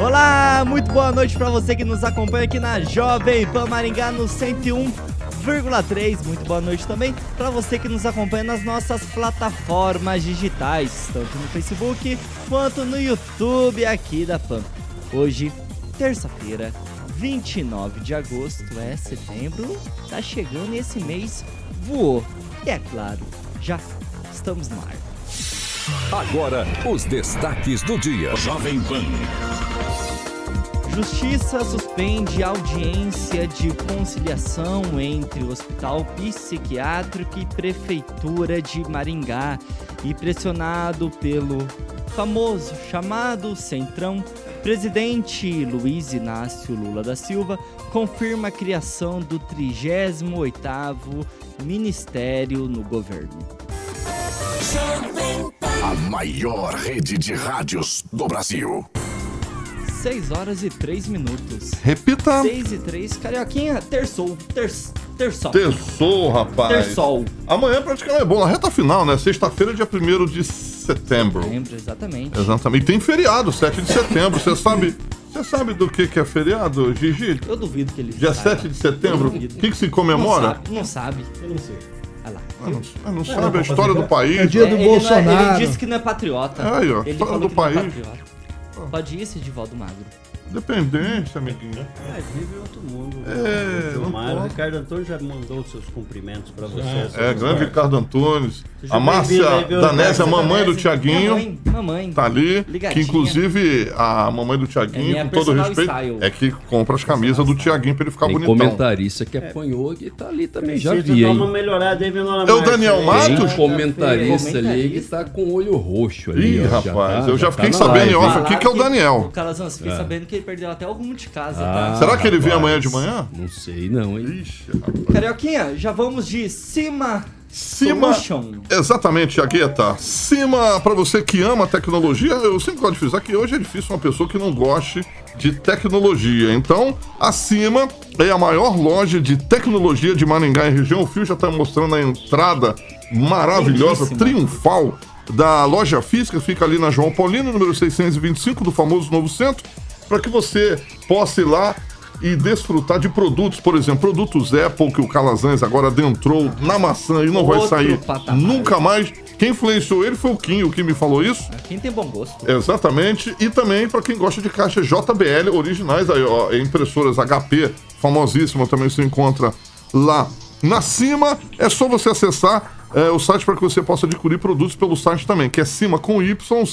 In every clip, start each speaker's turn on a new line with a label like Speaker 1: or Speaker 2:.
Speaker 1: Olá, muito boa noite para você que nos acompanha aqui na Jovem Pan Maringá no 101,3. Muito boa noite também para você que nos acompanha nas nossas plataformas digitais, tanto no Facebook quanto no YouTube aqui da Pan. Hoje, terça-feira, 29 de agosto, é setembro, tá chegando e esse mês voou. E é claro, já estamos no ar.
Speaker 2: Agora, os destaques do dia. Jovem Pan.
Speaker 1: Justiça suspende audiência de conciliação entre o Hospital Psiquiátrico e Prefeitura de Maringá. E pressionado pelo famoso chamado Centrão, presidente Luiz Inácio Lula da Silva confirma a criação do 38º Ministério no governo.
Speaker 2: A maior rede de rádios do Brasil.
Speaker 1: 6 horas e 3 minutos.
Speaker 3: Repita.
Speaker 1: 6 e 3. Carioquinha, terçou. Ter, terçol.
Speaker 3: Terçou, rapaz.
Speaker 1: Terçol.
Speaker 3: Amanhã praticamente é bom. Na reta final, né? Sexta-feira, dia 1 de setembro.
Speaker 1: Setembro, exatamente.
Speaker 3: Exatamente. E tem feriado, 7 de setembro. Você sabe... Você sabe do que, que é feriado, Gigi?
Speaker 1: Eu duvido que ele
Speaker 3: Dia saiba. 7 de setembro? O que, que se comemora?
Speaker 1: Não sabe. Não sabe.
Speaker 4: Eu não sei.
Speaker 3: Olha lá. Ah, não, ah, não sabe a história do país.
Speaker 5: É dia do
Speaker 1: É,
Speaker 5: Bolsonaro.
Speaker 1: Ele, não é- ele disse que não é patriota.
Speaker 3: Aí, ó,
Speaker 1: Ele falou
Speaker 3: do
Speaker 1: que não é
Speaker 3: país.
Speaker 1: patriota. Pode ir, Edivaldo Magro.
Speaker 3: Dependência, amiguinho.
Speaker 4: É, vive outro mundo.
Speaker 3: É, não pode.
Speaker 4: Ricardo Antônio já mandou os seus cumprimentos pra vocês.
Speaker 3: É, grande Ricardo Antunes.
Speaker 4: Seja
Speaker 3: A Márcia Danésia,
Speaker 4: Ricardo?
Speaker 3: mamãe do
Speaker 1: Danese,
Speaker 3: Tiaguinho.
Speaker 1: Mamãe, mamãe.
Speaker 3: Tá ali, que
Speaker 1: Ligadinha.
Speaker 3: inclusive a mamãe do
Speaker 1: É
Speaker 3: Tiaguinho,
Speaker 1: minha
Speaker 3: com todo respeito,
Speaker 1: style.
Speaker 3: é que compra as camisas do Tiaguinho pra ele ficar
Speaker 6: Tem
Speaker 3: bonitão.
Speaker 6: comentarista que apanhou e tá ali também, já vi,
Speaker 4: dar
Speaker 6: hein?
Speaker 4: uma melhorada aí, dona
Speaker 3: É o? Daniel Matos?
Speaker 6: Tem comentarista ali que tá com o olho roxo ali.
Speaker 3: Ih, rapaz,
Speaker 6: tá-
Speaker 3: eu já
Speaker 6: tá
Speaker 3: fiquei sabendo em off aqui que é o Daniel.
Speaker 1: O Calazans, fiquei sabendo que ele perdeu até algum de casa,
Speaker 6: Ah,
Speaker 1: tá?
Speaker 3: Será que ele vem amanhã de manhã?
Speaker 6: Não sei não, hein?
Speaker 3: Ixi, rapaz.
Speaker 1: Carioquinha, já vamos de cima.
Speaker 3: Cima.
Speaker 1: Solution.
Speaker 3: Exatamente, Tiagueta. Cima, pra você que ama tecnologia, eu sempre gosto de frisar que hoje é difícil uma pessoa que não goste de tecnologia. Então, a Cima é a maior loja de tecnologia de Maringá e região. O Fio já tá mostrando a entrada maravilhosa,
Speaker 1: Lindíssima.
Speaker 3: triunfal da loja física. Fica ali na João Paulino, número 625 do famoso Novo Centro, para que você possa ir lá e desfrutar de produtos, por exemplo, produtos Apple que o Calazans agora adentrou na maçã e não vai
Speaker 1: Outro
Speaker 3: sair
Speaker 1: patamar.
Speaker 3: nunca mais. Quem influenciou ele foi o Kim, o que me falou isso.
Speaker 1: Quem tem bom gosto.
Speaker 3: Exatamente. E também para quem gosta de caixas JBL originais, aí, ó, impressoras HP, famosíssima, também se encontra lá na cima. É só você acessar é, o site para que você possa adquirir produtos pelo site também, que é cima com Y,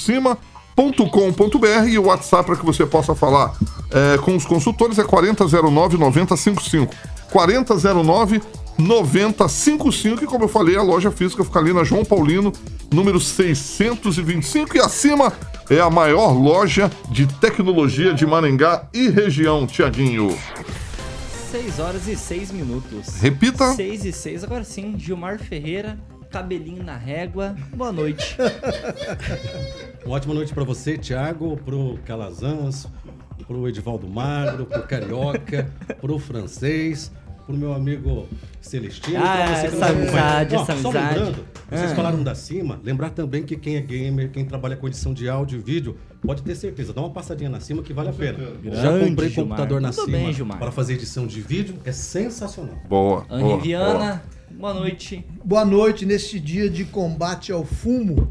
Speaker 3: cima.com.br e o WhatsApp para que você possa falar é, com os consultores é 4009 9055. 4009 9055 e como eu falei, a loja física fica ali na João Paulino, número 625 e acima é a maior loja de tecnologia de Maringá e região, Tiaguinho.
Speaker 1: 6 horas e 6 minutos.
Speaker 3: Repita.
Speaker 1: 6 e 6, agora sim, Gilmar Ferreira, cabelinho na régua. Boa noite.
Speaker 7: Uma ótima noite para você, Thiago, pro Calazans, pro Edivaldo Magro, pro Carioca, pro Francês, pro meu amigo Celestino.
Speaker 1: Ah,
Speaker 7: pra você
Speaker 1: essa amizade,
Speaker 7: Ó,
Speaker 1: essa
Speaker 7: só
Speaker 1: amizade.
Speaker 7: lembrando, vocês
Speaker 1: Ah.
Speaker 7: falaram da cima, lembrar também que quem é gamer, quem trabalha com edição de áudio e vídeo, pode ter certeza, dá uma passadinha na cima que vale a pena. Já
Speaker 1: Grande,
Speaker 7: comprei
Speaker 1: Gilmar.
Speaker 7: computador na
Speaker 1: Tudo
Speaker 7: cima
Speaker 1: bem, Gilmar.
Speaker 7: para fazer edição de vídeo, é sensacional.
Speaker 3: Boa.
Speaker 1: Anne
Speaker 3: boa,
Speaker 1: Viana, boa noite.
Speaker 5: Boa noite neste dia de combate ao fumo,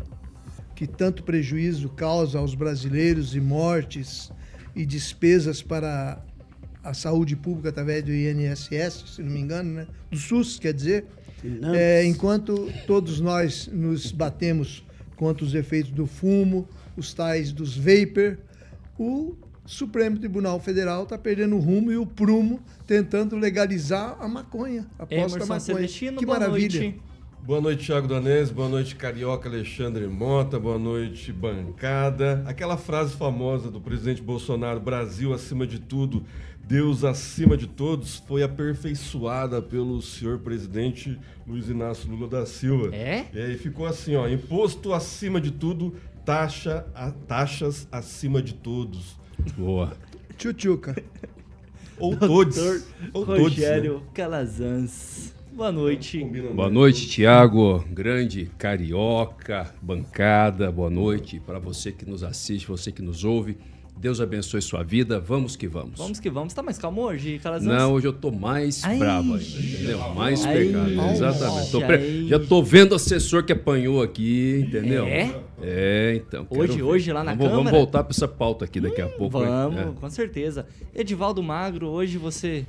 Speaker 5: que tanto prejuízo causa aos brasileiros e mortes e despesas para a saúde pública através do INSS, se não me engano, né? do SUS, quer dizer. É, enquanto todos nós nos batemos contra os efeitos do fumo, os tais dos vapor, o Supremo Tribunal Federal está perdendo o rumo e o prumo tentando legalizar a maconha, a posse da
Speaker 1: Emerson
Speaker 5: maconha.
Speaker 1: Celestino,
Speaker 5: que
Speaker 1: boa
Speaker 5: maravilha.
Speaker 1: noite.
Speaker 8: Boa noite, Thiago Danese. Boa noite, Carioca Alexandre Mota. Boa noite, bancada. Aquela frase famosa do presidente Bolsonaro: Brasil acima de tudo, Deus acima de todos, foi aperfeiçoada pelo senhor presidente Luiz Inácio Lula da Silva.
Speaker 1: É?
Speaker 8: E aí ficou assim: ó, imposto acima de tudo, taxa, a, taxas acima de todos.
Speaker 6: Boa.
Speaker 5: Tchutchuca.
Speaker 8: Ou todos. Ou todos.
Speaker 1: Rogério
Speaker 8: né?
Speaker 1: Calazans. Boa noite.
Speaker 8: Combina
Speaker 6: Boa
Speaker 8: mais.
Speaker 6: noite, Tiago, grande carioca, bancada. Boa noite para você que nos assiste, você que nos ouve. Deus abençoe sua vida. Vamos que vamos.
Speaker 1: Vamos que vamos. Tá mais calmo hoje, Calazans?
Speaker 6: Não, hoje eu tô mais
Speaker 1: Ai.
Speaker 6: bravo ainda, entendeu? Mais
Speaker 1: Ai.
Speaker 6: pegado, exatamente. Tô
Speaker 1: Ai.
Speaker 6: pre- Já tô vendo o assessor que apanhou aqui, entendeu?
Speaker 1: É?
Speaker 6: É, então.
Speaker 1: Hoje-
Speaker 6: ver.
Speaker 1: hoje lá na
Speaker 6: vamos, Vamos
Speaker 1: Câmara?
Speaker 6: voltar para essa pauta aqui daqui a pouco. hein?
Speaker 1: Vamos,
Speaker 6: É.
Speaker 1: com certeza. Edivaldo Magro, hoje você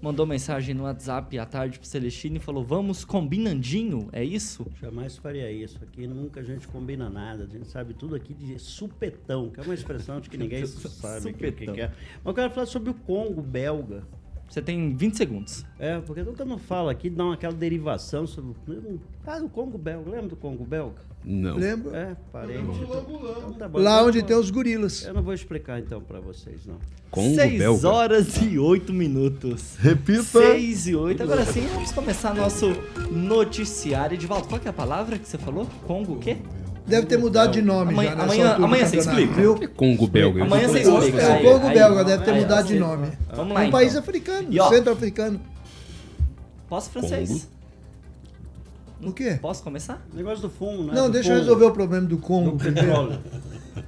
Speaker 1: mandou mensagem no WhatsApp à tarde pro Celestino e falou: vamos combinandinho, é isso?
Speaker 4: Jamais faria isso. Aqui nunca a gente combina nada. A gente sabe tudo aqui de supetão, que é uma expressão de que ninguém sabe o que, que é. Mas eu quero falar sobre o Congo belga.
Speaker 1: Você tem 20 segundos.
Speaker 4: É, porque todo mundo fala aqui, dá uma, aquela derivação sobre. Ah, o Congo belga. Lembra do Congo belga?
Speaker 6: Não.
Speaker 5: Lembro?
Speaker 4: É, parente. Então, tá bom.
Speaker 5: Lá
Speaker 4: Então,
Speaker 5: onde tem os gorilas.
Speaker 4: Eu não vou explicar então pra vocês, não.
Speaker 6: Congo
Speaker 1: 6
Speaker 6: belga.
Speaker 1: horas e 8 minutos.
Speaker 3: Repita.
Speaker 1: 6 e 8. Agora sim, vamos começar nosso noticiário. Edivaldo, qual que é a palavra que você falou? Congo o quê?
Speaker 5: Deve ter mudado de nome
Speaker 1: Amanhã-
Speaker 5: já
Speaker 1: amanhã- amanhã você explica.
Speaker 5: Viu?
Speaker 6: Que Congo belga.
Speaker 1: Amanhã você explica.
Speaker 5: É, Congo
Speaker 1: aí,
Speaker 5: belga deve ter
Speaker 1: aí,
Speaker 5: mudado de nome.
Speaker 1: Vamos
Speaker 5: É
Speaker 1: lá,
Speaker 5: um país
Speaker 1: então.
Speaker 5: africano, centro-africano.
Speaker 1: Posso francês?
Speaker 5: O quê?
Speaker 1: Posso começar?
Speaker 4: Negócio do fumo, né?
Speaker 5: Não,
Speaker 4: Do
Speaker 5: deixa eu resolver o problema do Congo.
Speaker 4: Do
Speaker 5: primeiro.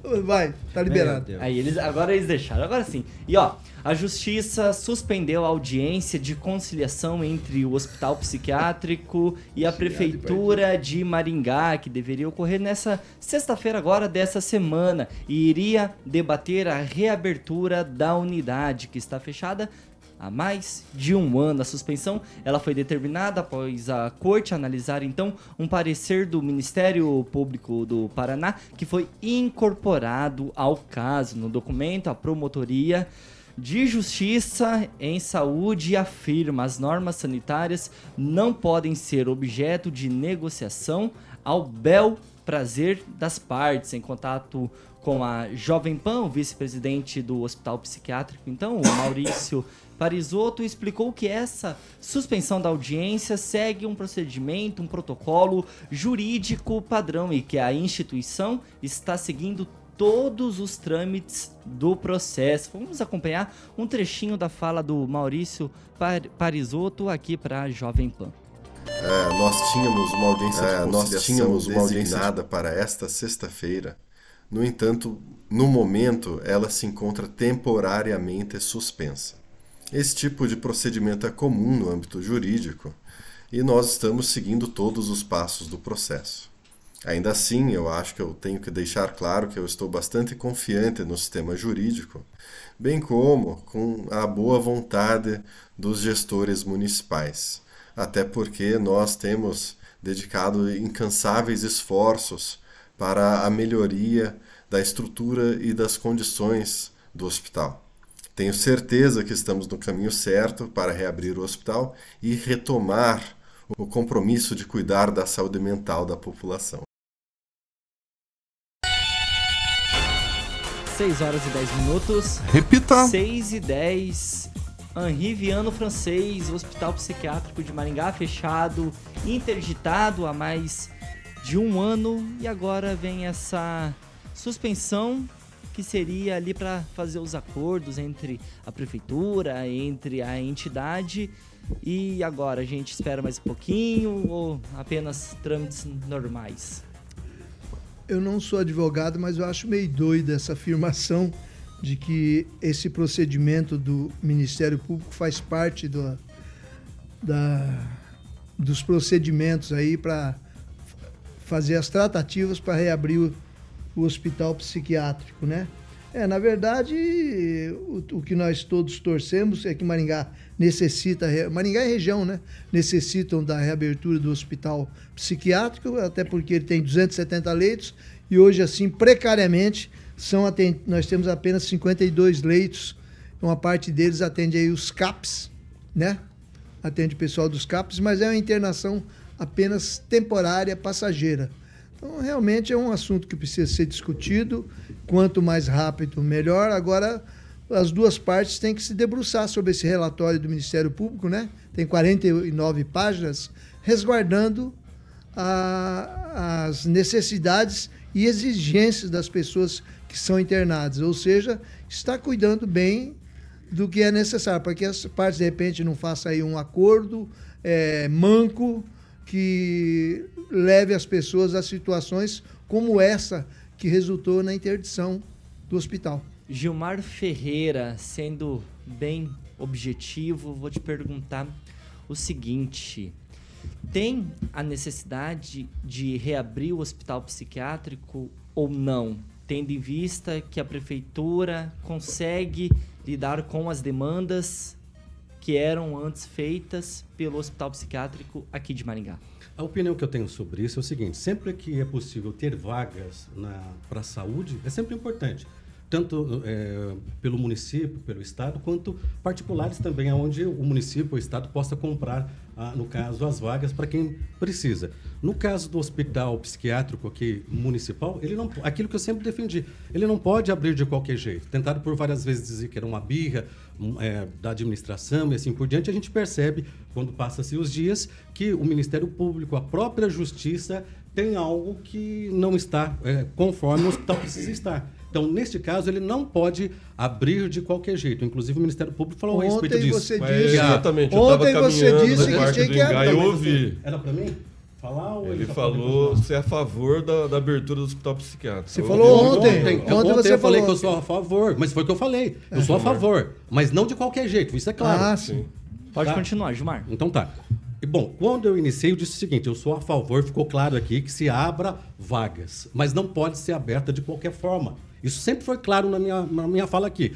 Speaker 5: Vai, tá liberado.
Speaker 1: Aí eles agora eles deixaram. Agora sim. E ó, a justiça suspendeu a audiência de conciliação entre o hospital psiquiátrico e a prefeitura de Maringá, que deveria ocorrer nessa sexta-feira agora dessa semana e iria debater a reabertura da unidade que está fechada há mais de um ano. A suspensão ela foi determinada após a corte analisar então um parecer do Ministério Público do Paraná que foi incorporado ao caso. No documento, a promotoria de Justiça em Saúde afirma as normas sanitárias não podem ser objeto de negociação ao bel prazer das partes. Em contato com a Jovem Pan, o vice-presidente do Hospital Psiquiátrico, então, o Maurício Parisotto, explicou que essa suspensão da audiência segue um procedimento, um protocolo jurídico padrão e que a instituição está seguindo todos os trâmites do processo. Vamos acompanhar um trechinho da fala do Maurício Par Parisotto aqui para a Jovem Pan.
Speaker 9: É, nós tínhamos uma audiência
Speaker 10: É,
Speaker 9: de
Speaker 10: nós tínhamos uma audiência
Speaker 9: para esta sexta-feira. No entanto, no momento, ela se encontra temporariamente suspensa. Esse tipo de procedimento é comum no âmbito jurídico e nós estamos seguindo todos os passos do processo. Ainda assim, eu acho que eu tenho que deixar claro que eu estou bastante confiante no sistema jurídico, bem como com a boa vontade dos gestores municipais, até porque nós temos dedicado incansáveis esforços para a melhoria da estrutura e das condições do hospital. Tenho certeza que estamos no caminho certo para reabrir o hospital e retomar o compromisso de cuidar da saúde mental da população.
Speaker 1: 6 horas e 10 minutos.
Speaker 3: Repita.
Speaker 1: 6 e 10. Henri Viano Francês, Hospital Psiquiátrico de Maringá, fechado, interditado há mais de um ano. E agora vem essa suspensão que seria ali para fazer os acordos entre a prefeitura, entre a entidade. E agora a gente espera mais um pouquinho ou apenas trâmites normais?
Speaker 5: Eu não sou advogado, mas eu acho meio doida essa afirmação de que esse procedimento do Ministério Público faz parte do, da, dos procedimentos aí para fazer as tratativas para reabrir o, o hospital psiquiátrico, né? É, na verdade, o, o, que nós todos torcemos é que Maringá necessita, Maringá e região, né, necessitam da reabertura do hospital psiquiátrico, até porque ele tem 270 leitos e hoje, assim, precariamente, são nós temos apenas 52 leitos, uma parte deles atende aí os CAPs, né, atende o pessoal dos CAPs, mas é uma internação apenas temporária, passageira. Então, realmente é um assunto que precisa ser discutido. Quanto mais rápido, melhor. Agora, as duas partes têm que se debruçar sobre esse relatório do Ministério Público, né? Tem 49 páginas, resguardando a, as necessidades e exigências das pessoas que são internadas. Ou seja, está cuidando bem do que é necessário, para que as partes, de repente, não façam aí um acordo é, manco que leve as pessoas a situações como essa que resultou na interdição do hospital.
Speaker 1: Gilmar Ferreira, sendo bem objetivo, vou te perguntar o seguinte: tem a necessidade de reabrir o hospital psiquiátrico ou não? Tendo em vista que a prefeitura consegue lidar com as demandas que eram antes feitas pelo Hospital Psiquiátrico aqui de Maringá.
Speaker 7: A opinião que eu tenho sobre isso é o seguinte: sempre que é possível ter vagas para a saúde, é sempre importante. Tanto é, pelo município, pelo Estado, quanto particulares também, onde o município, o Estado possa comprar, ah, no caso, as vagas para quem precisa. No caso do hospital psiquiátrico aqui municipal, ele não, aquilo que eu sempre defendi, ele não pode abrir de qualquer jeito. Tentaram por várias vezes dizer que era uma birra, é, da administração e assim por diante, a gente percebe, quando passa-se os dias, que o Ministério Público, a própria Justiça, tem algo que não está é, conforme o hospital precisa estar. Então, neste caso, ele não pode abrir de qualquer jeito. Inclusive, o Ministério Público falou
Speaker 5: ontem
Speaker 7: a respeito disso.
Speaker 5: Você disse,
Speaker 8: exatamente.
Speaker 5: Ontem você disse que tinha que
Speaker 8: abrir. Eu ouvi.
Speaker 7: Era para mim? falar?
Speaker 8: ele, ele falou ser a favor da, da, abertura do hospital psiquiátrico.
Speaker 5: Você falou ontem. Ontem,
Speaker 7: ontem, ontem você eu falei que eu sou a favor, mas foi o que eu falei. Eu sou a favor, mas não de qualquer jeito, isso é claro.
Speaker 5: Ah, sim.
Speaker 1: Pode tá? continuar, Gilmar.
Speaker 7: Então tá. E, bom, quando eu iniciei, eu disse o seguinte: eu sou a favor, ficou claro aqui, que se abra vagas, mas não pode ser aberta de qualquer forma. Isso sempre foi claro na minha, na minha fala aqui.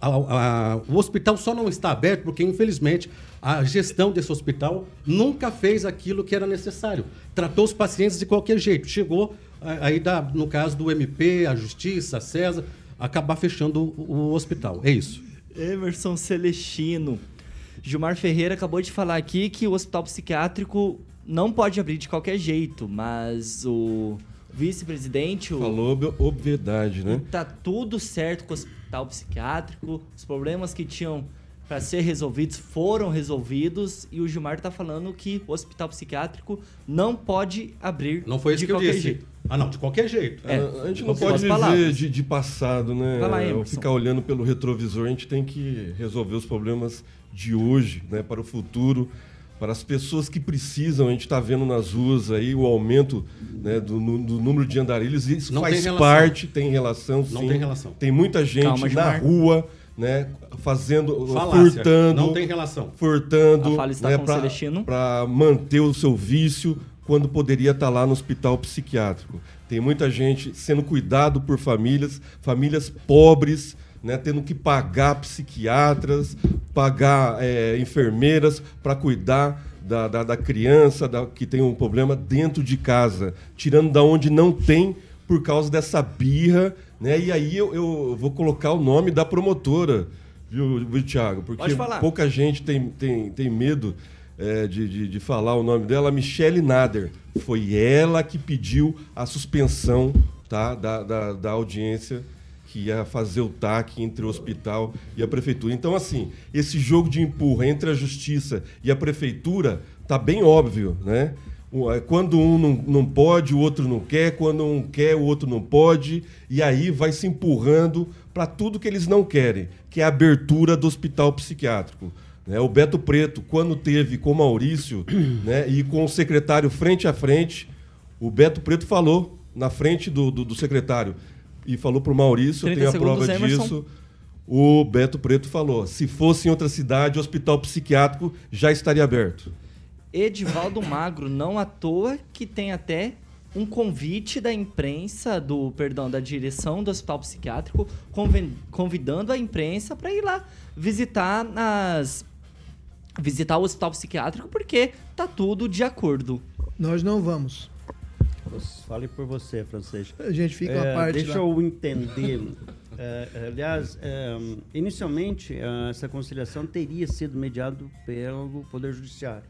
Speaker 7: A, a, o hospital só não está aberto porque, infelizmente, a gestão desse hospital nunca fez aquilo que era necessário. Tratou os pacientes de qualquer jeito. Chegou, aí, da, no caso do MP, a Justiça, a CESA, acabar fechando o, o hospital. É isso.
Speaker 1: Emerson Celestino. Gilmar Ferreira acabou de falar aqui que o hospital psiquiátrico não pode abrir de qualquer jeito, mas o vice-presidente.
Speaker 8: Falou obviedade, né?
Speaker 1: Tá tudo certo com o hospital psiquiátrico, os problemas que tinham para ser resolvidos foram resolvidos e o Gilmar está falando que o hospital psiquiátrico não pode abrir
Speaker 7: não foi isso que eu disse.
Speaker 1: jeito.
Speaker 7: Ah, não, de qualquer jeito.
Speaker 8: É, a gente não pode viver de, de, passado, né? Ou ficar olhando pelo retrovisor, a gente tem que resolver os problemas de hoje, né? Para o futuro para as pessoas que precisam, a gente está vendo nas ruas aí o aumento né, do, do, número de andarilhos, e isso
Speaker 7: não
Speaker 8: faz
Speaker 7: tem
Speaker 8: parte, tem relação,
Speaker 7: não
Speaker 8: sim.
Speaker 7: tem relação.
Speaker 8: Tem muita gente Calma, na rua, né, fazendo,
Speaker 7: Falácia.
Speaker 8: furtando.
Speaker 7: Não tem relação.
Speaker 8: Furtando,
Speaker 1: né,
Speaker 8: para manter o seu vício quando poderia estar tá lá no hospital psiquiátrico. Tem muita gente sendo cuidado por famílias, famílias pobres, né, tendo que pagar psiquiatras, pagar é, enfermeiras para cuidar da, da, da criança da, que tem um problema dentro de casa, tirando da onde não tem por causa dessa birra. Né? E aí eu, eu vou colocar o nome da promotora, viu, viu Thiago? Porque pouca gente tem, tem, tem medo é, de, de, de, falar o nome dela, Michelle Nader. Foi ela que pediu a suspensão tá, da, da, da audiência que ia fazer o TAC entre o hospital e a prefeitura. Então, assim, esse jogo de empurra entre a justiça e a prefeitura tá bem óbvio, né? É, quando um não, não pode, o outro não quer, quando um quer, o outro não pode, e aí vai se empurrando para tudo que eles não querem, que é a abertura do hospital psiquiátrico. Né? O Beto Preto, quando teve com o Maurício né, e com o secretário frente a frente, o Beto Preto falou na frente do, do, do secretário: e falou para o Maurício, eu tenho a prova disso. O Beto Preto falou: se fosse em outra cidade, o hospital psiquiátrico já estaria aberto.
Speaker 1: Edivaldo Magro, não à toa que tem até um convite da imprensa, do perdão, da direção do hospital psiquiátrico, convidando a imprensa para ir lá visitar as visitar o hospital psiquiátrico porque tá tudo de acordo.
Speaker 5: Nós não vamos.
Speaker 4: Fale por você, Francisco.
Speaker 5: A gente fica
Speaker 4: É,
Speaker 5: à parte
Speaker 4: Deixa
Speaker 5: lá.
Speaker 4: eu entender. É, aliás, é, inicialmente, essa conciliação teria sido mediada pelo Poder Judiciário.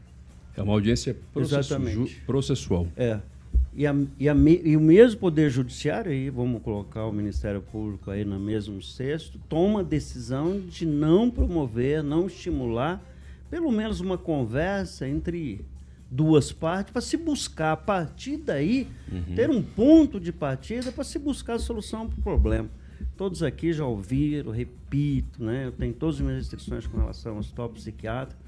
Speaker 6: É uma audiência processu- processual.
Speaker 4: É. E, a- e a e o mesmo Poder Judiciário, aí vamos colocar o Ministério Público aí no mesmo cesto, toma a decisão de não promover, não estimular, pelo menos uma conversa entre duas partes, para se buscar, a partir daí, ter um ponto de partida para se buscar a solução para o problema. Todos aqui já ouviram, repito, né? eu tenho todas as minhas restrições com relação ao hospital psiquiátrico,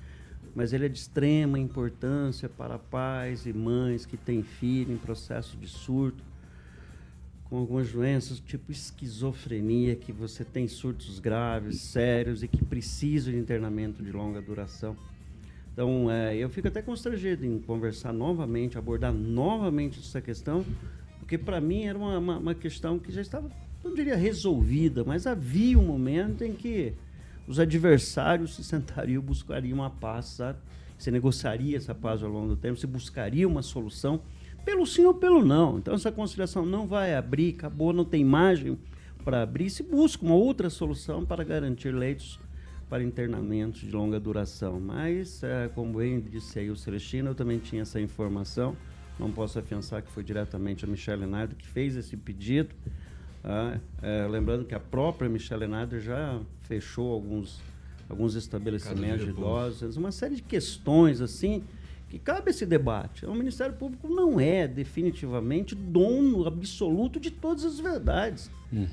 Speaker 4: mas ele é de extrema importância para pais e mães que têm filho em processo de surto, com algumas doenças tipo esquizofrenia, que você tem surtos graves, sérios e que precisam de internamento de longa duração. Então, é, eu fico até constrangido em conversar novamente, abordar novamente essa questão, porque para mim era uma, uma, uma questão que já estava, não diria resolvida, mas havia um momento em que os adversários se sentariam buscariam uma paz, sabe? Se negociaria essa paz ao longo do tempo, se buscaria uma solução, pelo sim ou pelo não. Então, essa conciliação não vai abrir, acabou, não tem margem para abrir, se busca uma outra solução para garantir leitos para internamentos de longa duração. Mas, eh, como bem disse aí o Celestino, eu também tinha essa informação. Não posso afiançar que foi diretamente a Michelle Nardo que fez esse pedido. ah, eh, lembrando que a própria Michelle Nardo já fechou alguns, alguns estabelecimentos de idosos, uma série de questões assim que cabe esse debate. O Ministério Público não é definitivamente dono absoluto de todas as verdades.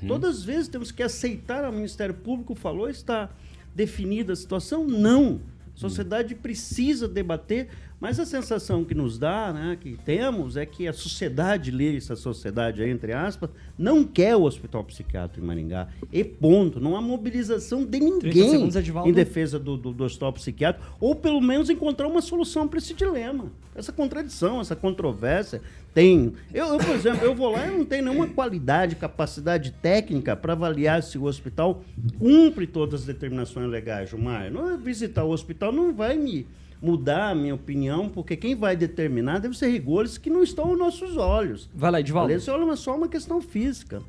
Speaker 4: Todas as vezes temos que aceitar o Ministério Público falou está definida a situação? Não. A sociedade precisa debater, mas a sensação que nos dá, né, que temos, é que a sociedade, lê essa sociedade aí, entre aspas, não quer o hospital psiquiátrico em Maringá. E ponto. Não há mobilização de
Speaker 1: 30
Speaker 4: ninguém
Speaker 1: segundos,
Speaker 4: em defesa do, do, do hospital psiquiátrico, ou pelo menos encontrar uma solução para esse dilema. Essa contradição, essa controvérsia. Tem. Eu, eu, por exemplo, eu vou lá e não tenho nenhuma qualidade, capacidade técnica para avaliar se o hospital cumpre todas as determinações legais, Gilmar. Não, visitar o hospital não vai me mudar a minha opinião, porque quem vai determinar deve ser rigores que não estão aos nossos olhos.
Speaker 1: Vai lá, Edivaldo.
Speaker 4: Aliás, olha só uma questão física.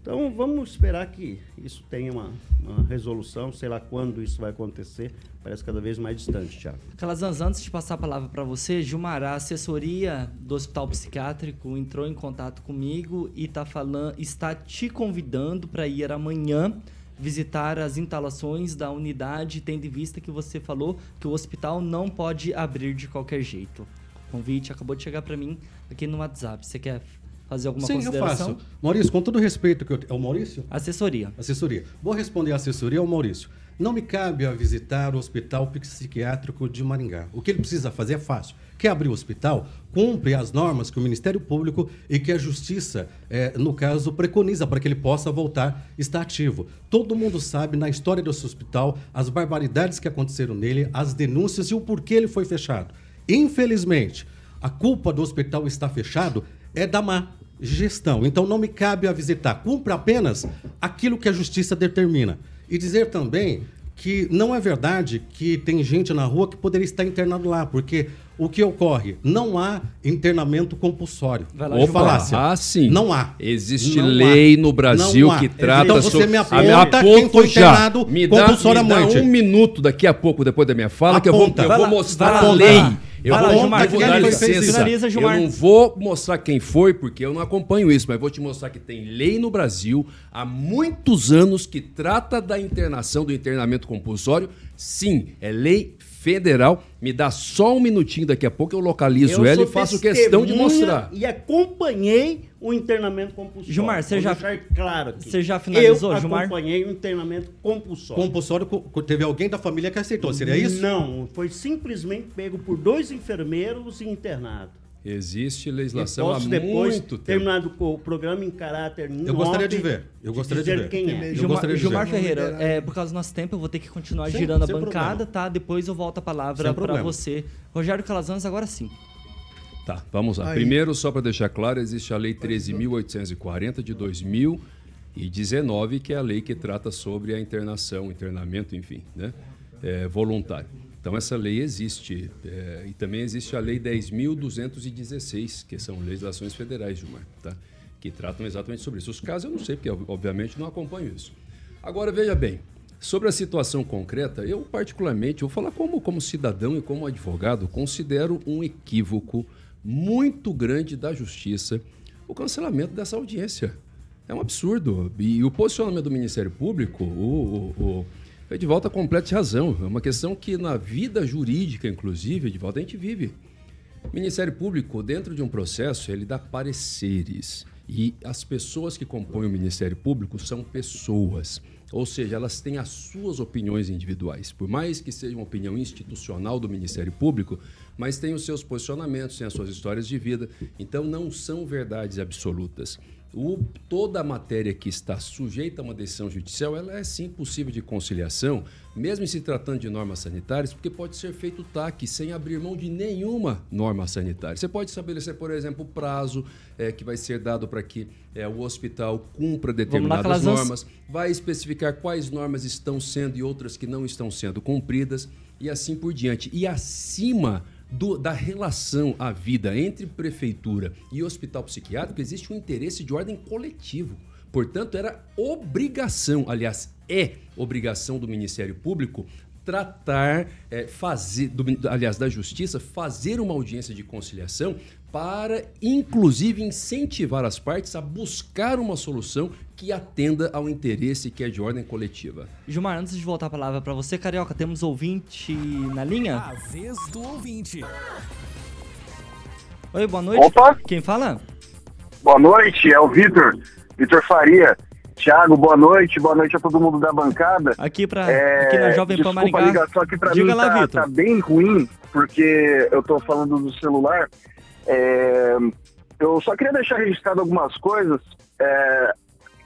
Speaker 4: Então vamos esperar que isso tenha uma, uma resolução, sei lá quando isso vai acontecer. Parece cada vez mais distante, Thiago.
Speaker 1: Calazans, antes de passar a palavra para você, Gilmar, a assessoria do Hospital Psiquiátrico entrou em contato comigo e tá falando, está te convidando para ir amanhã visitar as instalações da unidade, tendo em vista que você falou que o hospital não pode abrir de qualquer jeito. O convite acabou de chegar para mim aqui no WhatsApp. Você quer fazer alguma
Speaker 7: Sim, eu
Speaker 1: consideração?
Speaker 7: faço. Maurício, com todo o respeito que eu... É o Maurício?
Speaker 1: Assessoria.
Speaker 7: Assessoria. Vou responder à assessoria ao Maurício. Não me cabe a visitar o Hospital Psiquiátrico de Maringá. O que ele precisa fazer é fácil. Quer abrir o hospital? Cumpre as normas que o Ministério Público e que a Justiça, eh, no caso, preconiza para que ele possa voltar estar ativo. Todo mundo sabe, na história desse hospital, as barbaridades que aconteceram nele, as denúncias e o porquê ele foi fechado. Infelizmente, a culpa do hospital estar fechado é da má gestão. Então não me cabe a visitar. Cumpre apenas aquilo que a justiça determina. E dizer também que não é verdade que tem gente na rua que poderia estar internado lá, porque o que ocorre? Não há internamento compulsório.
Speaker 1: Vai lá,
Speaker 7: Ou
Speaker 1: Gilmar.
Speaker 7: falácia.
Speaker 6: Ah, sim.
Speaker 7: Não há.
Speaker 6: Existe
Speaker 7: Não
Speaker 6: lei
Speaker 7: há.
Speaker 6: no Brasil que trata
Speaker 7: Então você
Speaker 6: sobre-
Speaker 7: me
Speaker 6: Ah,
Speaker 7: aponta
Speaker 6: me
Speaker 7: quem foi
Speaker 6: aponto já.
Speaker 7: internado
Speaker 6: Me dá, me
Speaker 7: compulsoriamente.
Speaker 6: dá um minuto daqui a pouco, depois da minha fala, que eu vou,
Speaker 7: Aponta.
Speaker 6: eu vou
Speaker 1: lá,
Speaker 6: mostrar
Speaker 1: vai
Speaker 6: a
Speaker 1: lá,
Speaker 6: lei. Eu
Speaker 1: lá,
Speaker 6: vou,
Speaker 1: Gilmar,
Speaker 6: vou dar licença.
Speaker 1: finaliza, Gilmar.
Speaker 6: Eu não vou mostrar quem foi, porque eu não acompanho isso, mas vou te mostrar que tem lei no Brasil há muitos anos que trata da internação, do internamento compulsório. Sim, é lei federal. Me dá só um minutinho daqui a pouco, eu localizo ela e faço questão de mostrar.
Speaker 4: E acompanhei o internamento compulsório.
Speaker 1: Gilmar, você
Speaker 4: Vou
Speaker 1: já-
Speaker 4: deixar claro aqui.
Speaker 1: você já finalizou,
Speaker 4: Eu
Speaker 1: Gilmar?
Speaker 4: acompanhei o internamento compulsório.
Speaker 7: Compulsório, co- co- teve alguém da família que aceitou, seria isso?
Speaker 4: Não, foi simplesmente pego por dois enfermeiros e internado.
Speaker 6: Existe legislação há
Speaker 4: posso depois,
Speaker 6: muito tempo.
Speaker 4: terminado com o programa em caráter
Speaker 7: Eu gostaria de ver. Eu gostaria de
Speaker 4: dizer
Speaker 7: ver.
Speaker 4: quem é.
Speaker 7: Eu
Speaker 1: Gilmar,
Speaker 7: gostaria de
Speaker 1: Gilmar
Speaker 7: ver.
Speaker 1: Ferreira, é, por causa do nosso tempo, eu vou ter que continuar
Speaker 7: Sim,
Speaker 1: girando a bancada,
Speaker 7: problema.
Speaker 1: tá? Depois eu volto a palavra para você. Rogério Calazans, agora sim.
Speaker 6: Tá, vamos lá. Aí. Primeiro, só para deixar claro, existe a Lei 13.840 de 2019, que é a lei que trata sobre a internação, internamento, enfim, né? É, voluntário. Então, essa lei existe. É, e também existe a Lei 10.216, que são legislações federais, Gilmar, tá? que tratam exatamente sobre isso. Os casos eu não sei, porque obviamente não acompanho isso. Agora, veja bem, sobre a situação concreta, eu particularmente, vou falar como, como cidadão e como advogado, considero um equívoco muito grande da justiça o cancelamento dessa audiência. É um absurdo. E o posicionamento do Ministério Público, o, o, o Edivaldo completa razão. É uma questão que na vida jurídica, inclusive, Edivaldo, a gente vive. O Ministério Público, dentro de um processo, ele dá pareceres. E as pessoas que compõem o Ministério Público são pessoas. Ou seja, elas têm as suas opiniões individuais. Por mais que seja uma opinião institucional do Ministério Público, mas tem os seus posicionamentos, tem as suas histórias de vida. Então, não são verdades absolutas. O, toda a matéria que está sujeita a uma decisão judicial, ela é sim possível de conciliação, mesmo se tratando de normas sanitárias, porque pode ser feito TAC sem abrir mão de nenhuma norma sanitária. Você pode estabelecer, por exemplo, o prazo é, que vai ser dado para que é, o hospital cumpra determinadas normas, vai especificar quais normas estão sendo e outras que não estão sendo cumpridas, e assim por diante. E acima do, da relação à vida entre prefeitura e hospital psiquiátrico, existe um interesse de ordem coletivo. Portanto, era obrigação, aliás, é obrigação do Ministério Público tratar, é, fazer, do, aliás, da Justiça, fazer uma audiência de conciliação para, inclusive, incentivar as partes a buscar uma solução que atenda ao interesse que é de ordem coletiva.
Speaker 1: Gilmar, antes de voltar a palavra para você, Carioca, temos ouvinte na linha?
Speaker 10: A vez do ouvinte.
Speaker 1: Oi, boa noite.
Speaker 11: Opa!
Speaker 1: Quem fala?
Speaker 11: Boa noite, é o Vitor, Vitor Faria. Tiago, boa noite, boa noite a todo mundo da bancada.
Speaker 1: Aqui, pra, é, aqui na Jovem Pan Maringá.
Speaker 11: a ligação aqui pra Diga mim lá, tá, tá, bem ruim, porque eu tô falando do celular. É, eu só queria deixar registrado algumas coisas é,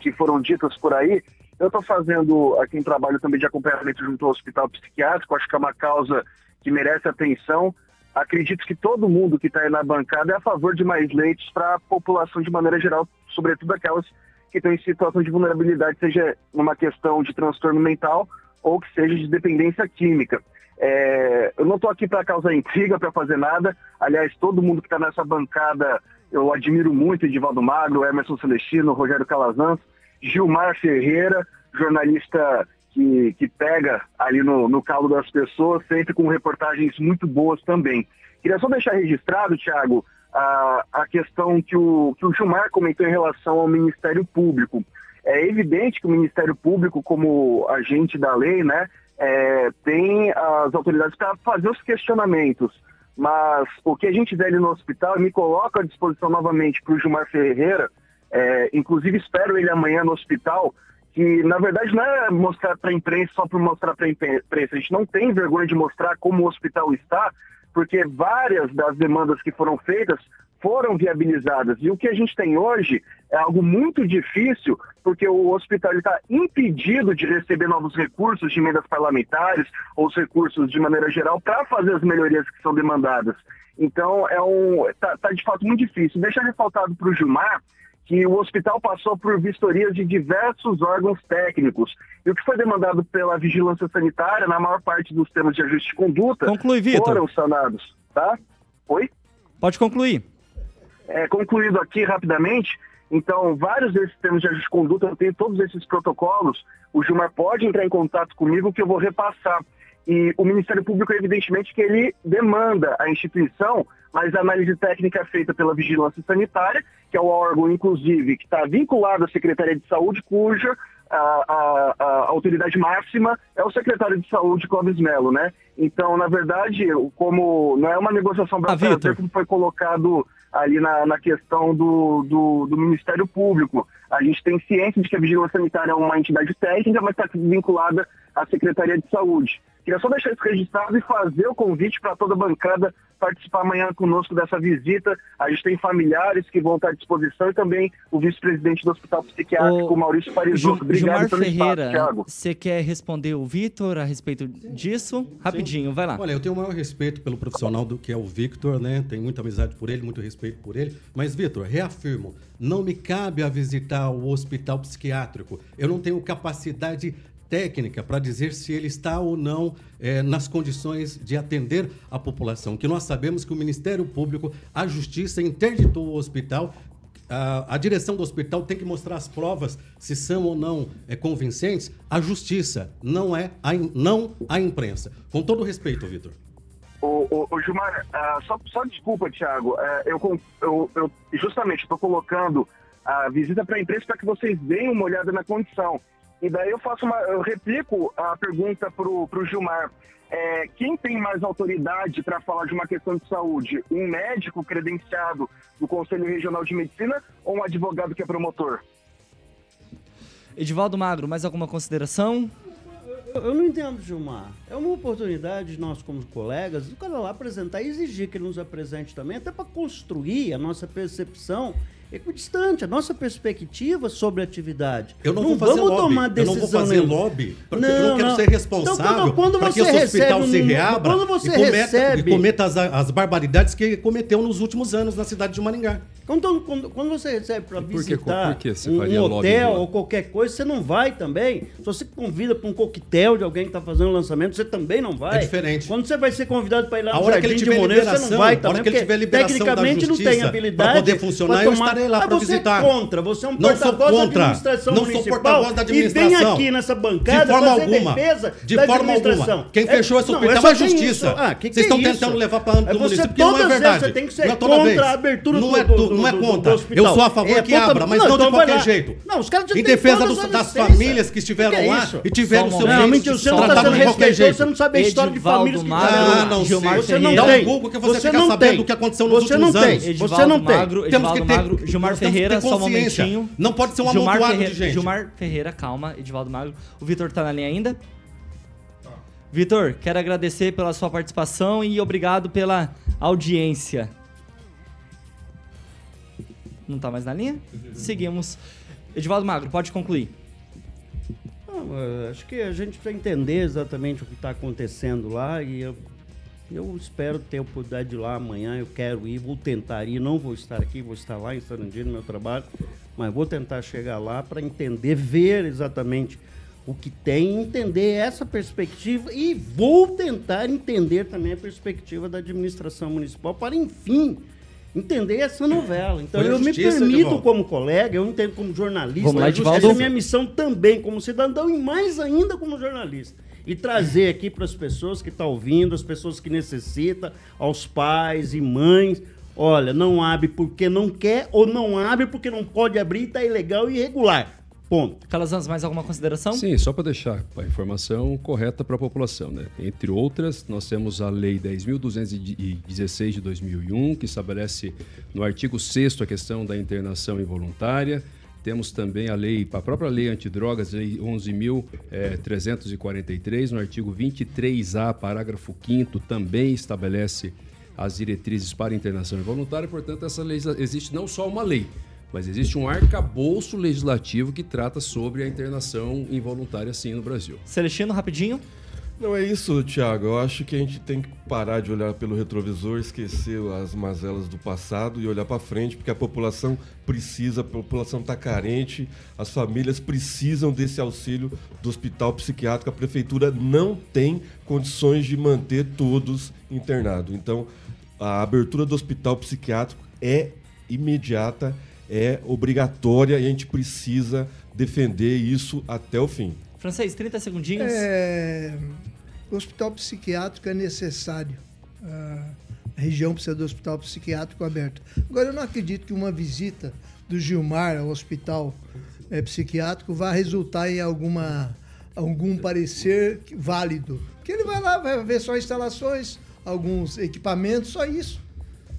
Speaker 11: que foram ditas por aí. Eu estou fazendo aqui um trabalho também de acompanhamento junto ao hospital psiquiátrico, acho que é uma causa que merece atenção. Acredito que todo mundo que está aí na bancada é a favor de mais leitos para a população de maneira geral, sobretudo aquelas que estão em situação de vulnerabilidade, seja numa questão de transtorno mental ou que seja de dependência química. É, eu não estou aqui para causar intriga, para fazer nada. Aliás, todo mundo que está nessa bancada eu admiro muito, Edivaldo Magro, Emerson Celestino, Rogério Calazans, Gilmar Ferreira, jornalista que, que pega ali no, no calo das pessoas, sempre com reportagens muito boas também. Queria só deixar registrado, Thiago, a, a questão que o, que o Gilmar comentou em relação ao Ministério Público. É evidente que o Ministério Público, como agente da lei, né, é, tem as autoridades para fazer os questionamentos. Mas o que a gente vê ali no hospital, me coloca à disposição novamente para o Gilmar Ferreira, é, inclusive espero ele amanhã no hospital, que na verdade não é mostrar para a imprensa só por mostrar para a imprensa. A gente não tem vergonha de mostrar como o hospital está, porque várias das demandas que foram feitas foram viabilizadas. E o que a gente tem hoje é algo muito difícil, porque o hospital está impedido de receber novos recursos de emendas parlamentares ou os recursos de maneira geral para fazer as melhorias que são demandadas. Então, é um, tá, tá de fato muito difícil. Deixa ressaltado para o Gilmar que o hospital passou por vistorias de diversos órgãos técnicos. E o que foi demandado pela vigilância sanitária, na maior parte dos temas de ajuste de conduta,
Speaker 1: Conclui,
Speaker 11: foram sanados. Tá? Oi?
Speaker 1: Pode concluir.
Speaker 11: É, concluído aqui rapidamente, então, vários desses temas de ajuste de conduta, eu tenho todos esses protocolos, o Gilmar pode entrar em contato comigo que eu vou repassar. E o Ministério Público, evidentemente, que ele demanda a instituição, mas a análise técnica é feita pela Vigilância Sanitária, que é o órgão, inclusive, que está vinculado à Secretaria de Saúde, cuja a, a, a, autoridade máxima é o secretário de Saúde, Clóvis Melo, né? Então, na verdade, como não é uma negociação brasileira,
Speaker 1: ah,
Speaker 11: como foi colocado ali na, na questão do, do, do, Ministério Público. A gente tem ciência de que a vigilância sanitária é uma entidade técnica, mas está vinculada à Secretaria de Saúde. Queria só deixar isso registrado e fazer o convite para toda a bancada participar amanhã conosco dessa visita. A gente tem familiares que vão estar à disposição e também o vice-presidente do Hospital Psiquiátrico,
Speaker 1: Ô,
Speaker 11: Maurício Parisoto. Obrigado
Speaker 1: Gilmar
Speaker 11: pelo
Speaker 1: Ferreira,
Speaker 11: espaço, Thiago.
Speaker 1: você quer responder o Vitor a respeito disso? Rapidinho, vai lá.
Speaker 7: Olha, eu tenho o maior respeito pelo profissional do que é o Victor, né? Tenho muita amizade por ele, muito respeito por ele. Mas, Victor, reafirmo, não me cabe a visitar o hospital psiquiátrico. Eu não tenho capacidade técnica para dizer se ele está ou não eh, nas condições de atender a população. Que nós sabemos que o Ministério Público, a Justiça interditou o hospital. A, direção do hospital tem que mostrar as provas se são ou não eh, convincentes. A Justiça não é a, não a imprensa. Com todo respeito, Vitor.
Speaker 11: Ô, ô, Gilmar, ah, só, só desculpa, Thiago. É, eu, eu, eu justamente estou colocando a visita para a imprensa para que vocês deem uma olhada na condição. E daí eu faço uma, eu replico a pergunta para o Gilmar. É, quem tem mais autoridade para falar de uma questão de saúde? Um médico credenciado do Conselho Regional de Medicina ou um advogado que é promotor?
Speaker 1: Edivaldo Magro, mais alguma consideração?
Speaker 4: Eu, eu não entendo, Gilmar. É uma oportunidade de nós, como colegas, o cara lá apresentar e exigir que ele nos apresente também, até para construir a nossa percepção equidistante, a nossa perspectiva sobre a atividade.
Speaker 7: Eu não, vou fazer
Speaker 4: vamos
Speaker 7: lobby.
Speaker 4: tomar
Speaker 7: eu
Speaker 4: decisão
Speaker 7: não vou fazer
Speaker 4: nenhuma.
Speaker 7: lobby, porque eu não quero ser responsável
Speaker 4: Então, quando, quando
Speaker 7: para que
Speaker 4: você
Speaker 7: esse hospital
Speaker 4: recebe
Speaker 7: se reabra
Speaker 4: quando você
Speaker 7: e cometa,
Speaker 4: recebe,
Speaker 7: e cometa as, as barbaridades que cometeu nos últimos anos na cidade de Maringá.
Speaker 4: Quando, quando, quando você recebe para
Speaker 6: por que-
Speaker 4: visitar
Speaker 6: por que você
Speaker 4: um, um hotel ou qualquer coisa, você não vai também. Se você convida para um coquetel de alguém que está fazendo um lançamento, você também não vai.
Speaker 7: É diferente.
Speaker 4: Quando você vai ser convidado para ir lá
Speaker 7: A
Speaker 4: no
Speaker 7: hora que
Speaker 4: Jardim
Speaker 7: ele
Speaker 4: de
Speaker 7: tiver
Speaker 4: Moneiro, você
Speaker 7: liberação,
Speaker 4: não vai
Speaker 7: a hora
Speaker 4: também.
Speaker 7: que ele tiver liberação da
Speaker 4: tecnicamente não tem
Speaker 7: justiça
Speaker 4: habilidade.
Speaker 7: pra poder funcionar,
Speaker 4: pra
Speaker 7: eu
Speaker 4: tomar-
Speaker 7: estarei lá
Speaker 4: Mas
Speaker 7: pra
Speaker 4: você
Speaker 7: visitar.
Speaker 4: é contra, você é um
Speaker 7: Não sou
Speaker 4: porta-voz da administração
Speaker 7: Não sou
Speaker 4: municipal
Speaker 7: porta-voz da
Speaker 4: E vem
Speaker 7: administração.
Speaker 4: aqui nessa bancada
Speaker 7: De forma
Speaker 4: fazer
Speaker 7: alguma.
Speaker 4: defesa
Speaker 7: De
Speaker 4: da
Speaker 7: forma
Speaker 4: administração.
Speaker 7: alguma. Quem fechou esse
Speaker 4: não,
Speaker 7: hospital
Speaker 4: só
Speaker 7: é a
Speaker 4: tem
Speaker 7: justiça.
Speaker 4: Ah, que que
Speaker 7: Vocês estão
Speaker 4: é isso?
Speaker 7: tentando levar para âmbito
Speaker 4: É você
Speaker 7: município, porque não é verdade.
Speaker 4: Você tem que ser
Speaker 7: Não é
Speaker 4: contra
Speaker 7: vez.
Speaker 4: a abertura
Speaker 7: não
Speaker 4: do,
Speaker 7: é,
Speaker 4: do, do,
Speaker 7: não é
Speaker 4: do- do
Speaker 7: contra. Eu sou a favor
Speaker 4: É
Speaker 7: que abra, mas
Speaker 4: Não,
Speaker 7: não, de
Speaker 4: então
Speaker 7: qualquer jeito.
Speaker 4: Não, os caras
Speaker 7: Em defesa das famílias que estiveram
Speaker 4: é
Speaker 7: lá e tiveram
Speaker 1: Só um
Speaker 7: seu
Speaker 1: momento.
Speaker 4: Não,
Speaker 7: direito
Speaker 4: mentira,
Speaker 7: de
Speaker 4: não
Speaker 7: qualquer jeito.
Speaker 4: você não sabe a história de famílias que
Speaker 7: Ah, não sei.
Speaker 4: Você não
Speaker 1: Ferreira.
Speaker 7: Dá um
Speaker 4: tem.
Speaker 7: Google que você, fica
Speaker 4: não
Speaker 7: sabendo
Speaker 4: tem.
Speaker 7: do que aconteceu nos
Speaker 4: Você
Speaker 7: últimos
Speaker 4: não tem.
Speaker 7: anos.
Speaker 4: Você não tem.
Speaker 7: Temos que ter-
Speaker 1: Gilmar Ferreira, só um momentinho.
Speaker 7: Não pode ser um
Speaker 1: Gilmar
Speaker 7: amontoado de
Speaker 1: Ferreira,
Speaker 7: gente.
Speaker 1: Gilmar Ferreira, calma, Edivaldo Magro. O Vitor tá na linha ainda? Vitor, quero agradecer pela sua participação e obrigado pela audiência. Não tá mais na linha? Seguimos. Edivaldo Magro, pode concluir.
Speaker 4: Não, eh, acho que a gente precisa entender exatamente o que está acontecendo lá e eu, eu espero ter a oportunidade de ir lá amanhã. Eu quero ir, vou tentar ir. Não vou estar aqui, vou estar lá em Sarandi no meu trabalho, mas vou tentar chegar lá para entender, ver exatamente o que tem, entender essa perspectiva e vou tentar entender também a perspectiva da administração municipal para, enfim, entender essa novela. Então eu me
Speaker 7: justiça,
Speaker 4: permito, como colega, eu entendo como jornalista,
Speaker 1: Vamos lá,
Speaker 4: essa
Speaker 1: Edivaldo.
Speaker 4: é a minha missão também como cidadão e mais ainda como jornalista. E trazer aqui para as pessoas que estão ouvindo, as pessoas que necessitam, aos pais e mães, olha, não abre porque não quer ou não abre porque não pode abrir e está ilegal e irregular. Ponto.
Speaker 1: Calazans, mais alguma consideração?
Speaker 6: Sim, só para deixar a informação correta para a população. Né? Entre outras, nós temos a Lei 10.216 de 2001, que estabelece no artigo 6 a questão da internação involuntária. Temos também a lei, a própria lei antidrogas, lei 11.343, no artigo 23A, parágrafo 5 também estabelece as diretrizes para internação involuntária. Portanto, essa lei existe não só uma lei, mas existe um arcabouço legislativo que trata sobre a internação involuntária sim no Brasil.
Speaker 1: Celestino, rapidinho.
Speaker 8: Não é isso, Thiago. Eu acho que a gente tem que parar de olhar pelo retrovisor, esquecer as mazelas do passado e olhar para frente, porque a população precisa, a população está carente, as famílias precisam desse auxílio do hospital psiquiátrico. A prefeitura não tem condições de manter todos internados. Então, a abertura do hospital psiquiátrico é imediata, é obrigatória e a gente precisa defender isso até o fim.
Speaker 1: Francês, 30 segundinhos.
Speaker 5: É, o hospital psiquiátrico é necessário. A região precisa do hospital psiquiátrico aberto. Agora, eu não acredito que uma visita do Gilmar ao hospital é, psiquiátrico vá resultar em alguma, algum parecer válido. Porque ele vai lá, vai ver só instalações, alguns equipamentos, só isso.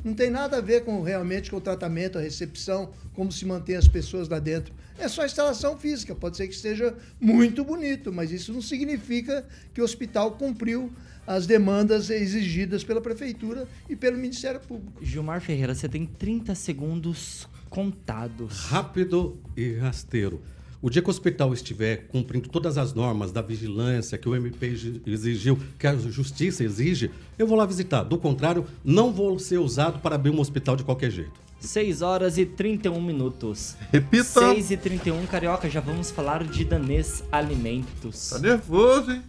Speaker 5: Não tem nada a ver com realmente com o tratamento, a recepção, como se mantém as pessoas lá dentro. É só instalação física. Pode ser que esteja muito bonito, mas isso não significa que o hospital cumpriu as demandas exigidas pela prefeitura e pelo Ministério Público.
Speaker 1: Gilmar Ferreira, você tem 30 segundos contados.
Speaker 7: Rápido e rasteiro. O dia que o hospital estiver cumprindo todas as normas da vigilância que o MP exigiu, que a justiça exige, eu vou lá visitar. Do contrário, não vou ser usado para abrir um hospital de qualquer jeito.
Speaker 1: 6 horas e 31 minutos.
Speaker 3: Repita.
Speaker 1: 6 e 31, Carioca, já vamos falar de danês alimentos.
Speaker 3: Tá nervoso, hein?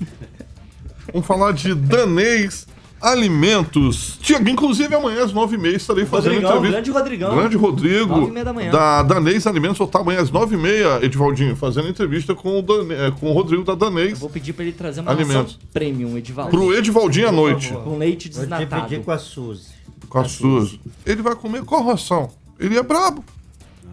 Speaker 3: vamos falar de danês alimentos. Tiago, inclusive amanhã às 9h30 estarei fazendo
Speaker 1: Rodrigão,
Speaker 3: entrevista.
Speaker 1: grande Rodrigão.
Speaker 3: Grande Rodrigo.
Speaker 1: 9h30 da manhã.
Speaker 3: Da Danês Alimentos, vou estar amanhã às 9h30, Edivaldinho, fazendo entrevista com o, Dane- eh, com o Rodrigo da Danês.
Speaker 1: Vou pedir pra ele trazer uma
Speaker 3: Alimentos.
Speaker 1: premium, Edivaldo.
Speaker 3: Pro Edivaldinho à noite.
Speaker 1: Com leite desnatado.
Speaker 4: dividir com a Suzy.
Speaker 3: Suzy. Ele vai comer qual ração? Ele é brabo.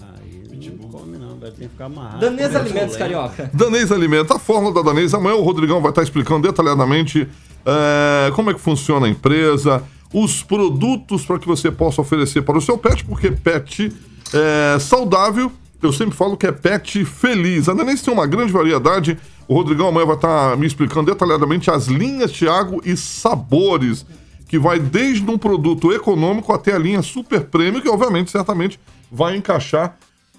Speaker 4: Aí não come não, vai ter que ficar amarrado.
Speaker 1: Danês
Speaker 4: Comer
Speaker 1: Alimentos. Carioca.
Speaker 3: Danês Alimentos, a fórmula da Danês. Amanhã o Rodrigão vai estar explicando detalhadamente eh, como é que funciona a empresa, os produtos para que você possa oferecer para o seu pet, porque pet é saudável. Eu sempre falo que é pet feliz. A Danês tem uma grande variedade. O Rodrigão amanhã vai estar me explicando detalhadamente as linhas, Thiago, e sabores. Que vai desde um produto econômico até a linha super prêmio, que obviamente, certamente, vai encaixar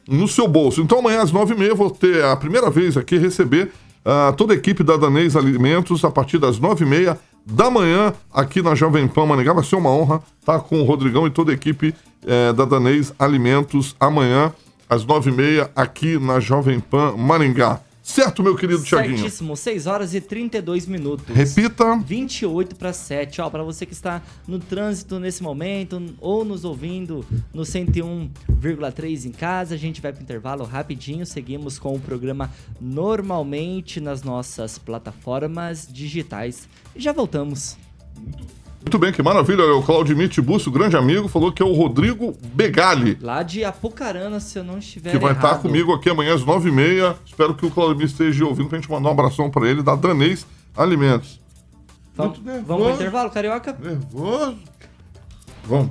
Speaker 3: no seu bolso. Então amanhã às nove e meia vou ter a primeira vez aqui receber ah, toda a equipe da Danês Alimentos a partir das nove e meia da manhã aqui na Jovem Pan Maringá. Vai ser uma honra estar com o Rodrigão e toda a equipe eh, da Danês Alimentos amanhã às nove e meia aqui na Jovem Pan Maringá. Certo, meu querido Tiaguinho?
Speaker 1: Certíssimo, 6 horas e 32 minutos.
Speaker 3: Repita.
Speaker 1: 28 para 7. Ó, para você que está no trânsito nesse momento ou nos ouvindo no 101,3 em casa, a gente vai para intervalo rapidinho. Seguimos com o programa normalmente nas nossas plataformas digitais. E já voltamos.
Speaker 3: Muito bem, que maravilha. Olha, O Claudimir Tiburcio, grande amigo, falou que é o Rodrigo Begali.
Speaker 1: Lá de Apucarana, se eu não estiver
Speaker 3: que vai estar
Speaker 1: errado.
Speaker 3: comigo aqui amanhã às nove e meia. Espero que o Claudemir esteja ouvindo pra gente mandar um abração pra ele da Danês Alimentos.
Speaker 1: Vamos,
Speaker 3: Muito nervoso.
Speaker 1: vamos pro intervalo, Carioca?
Speaker 3: Nervoso. Vamos.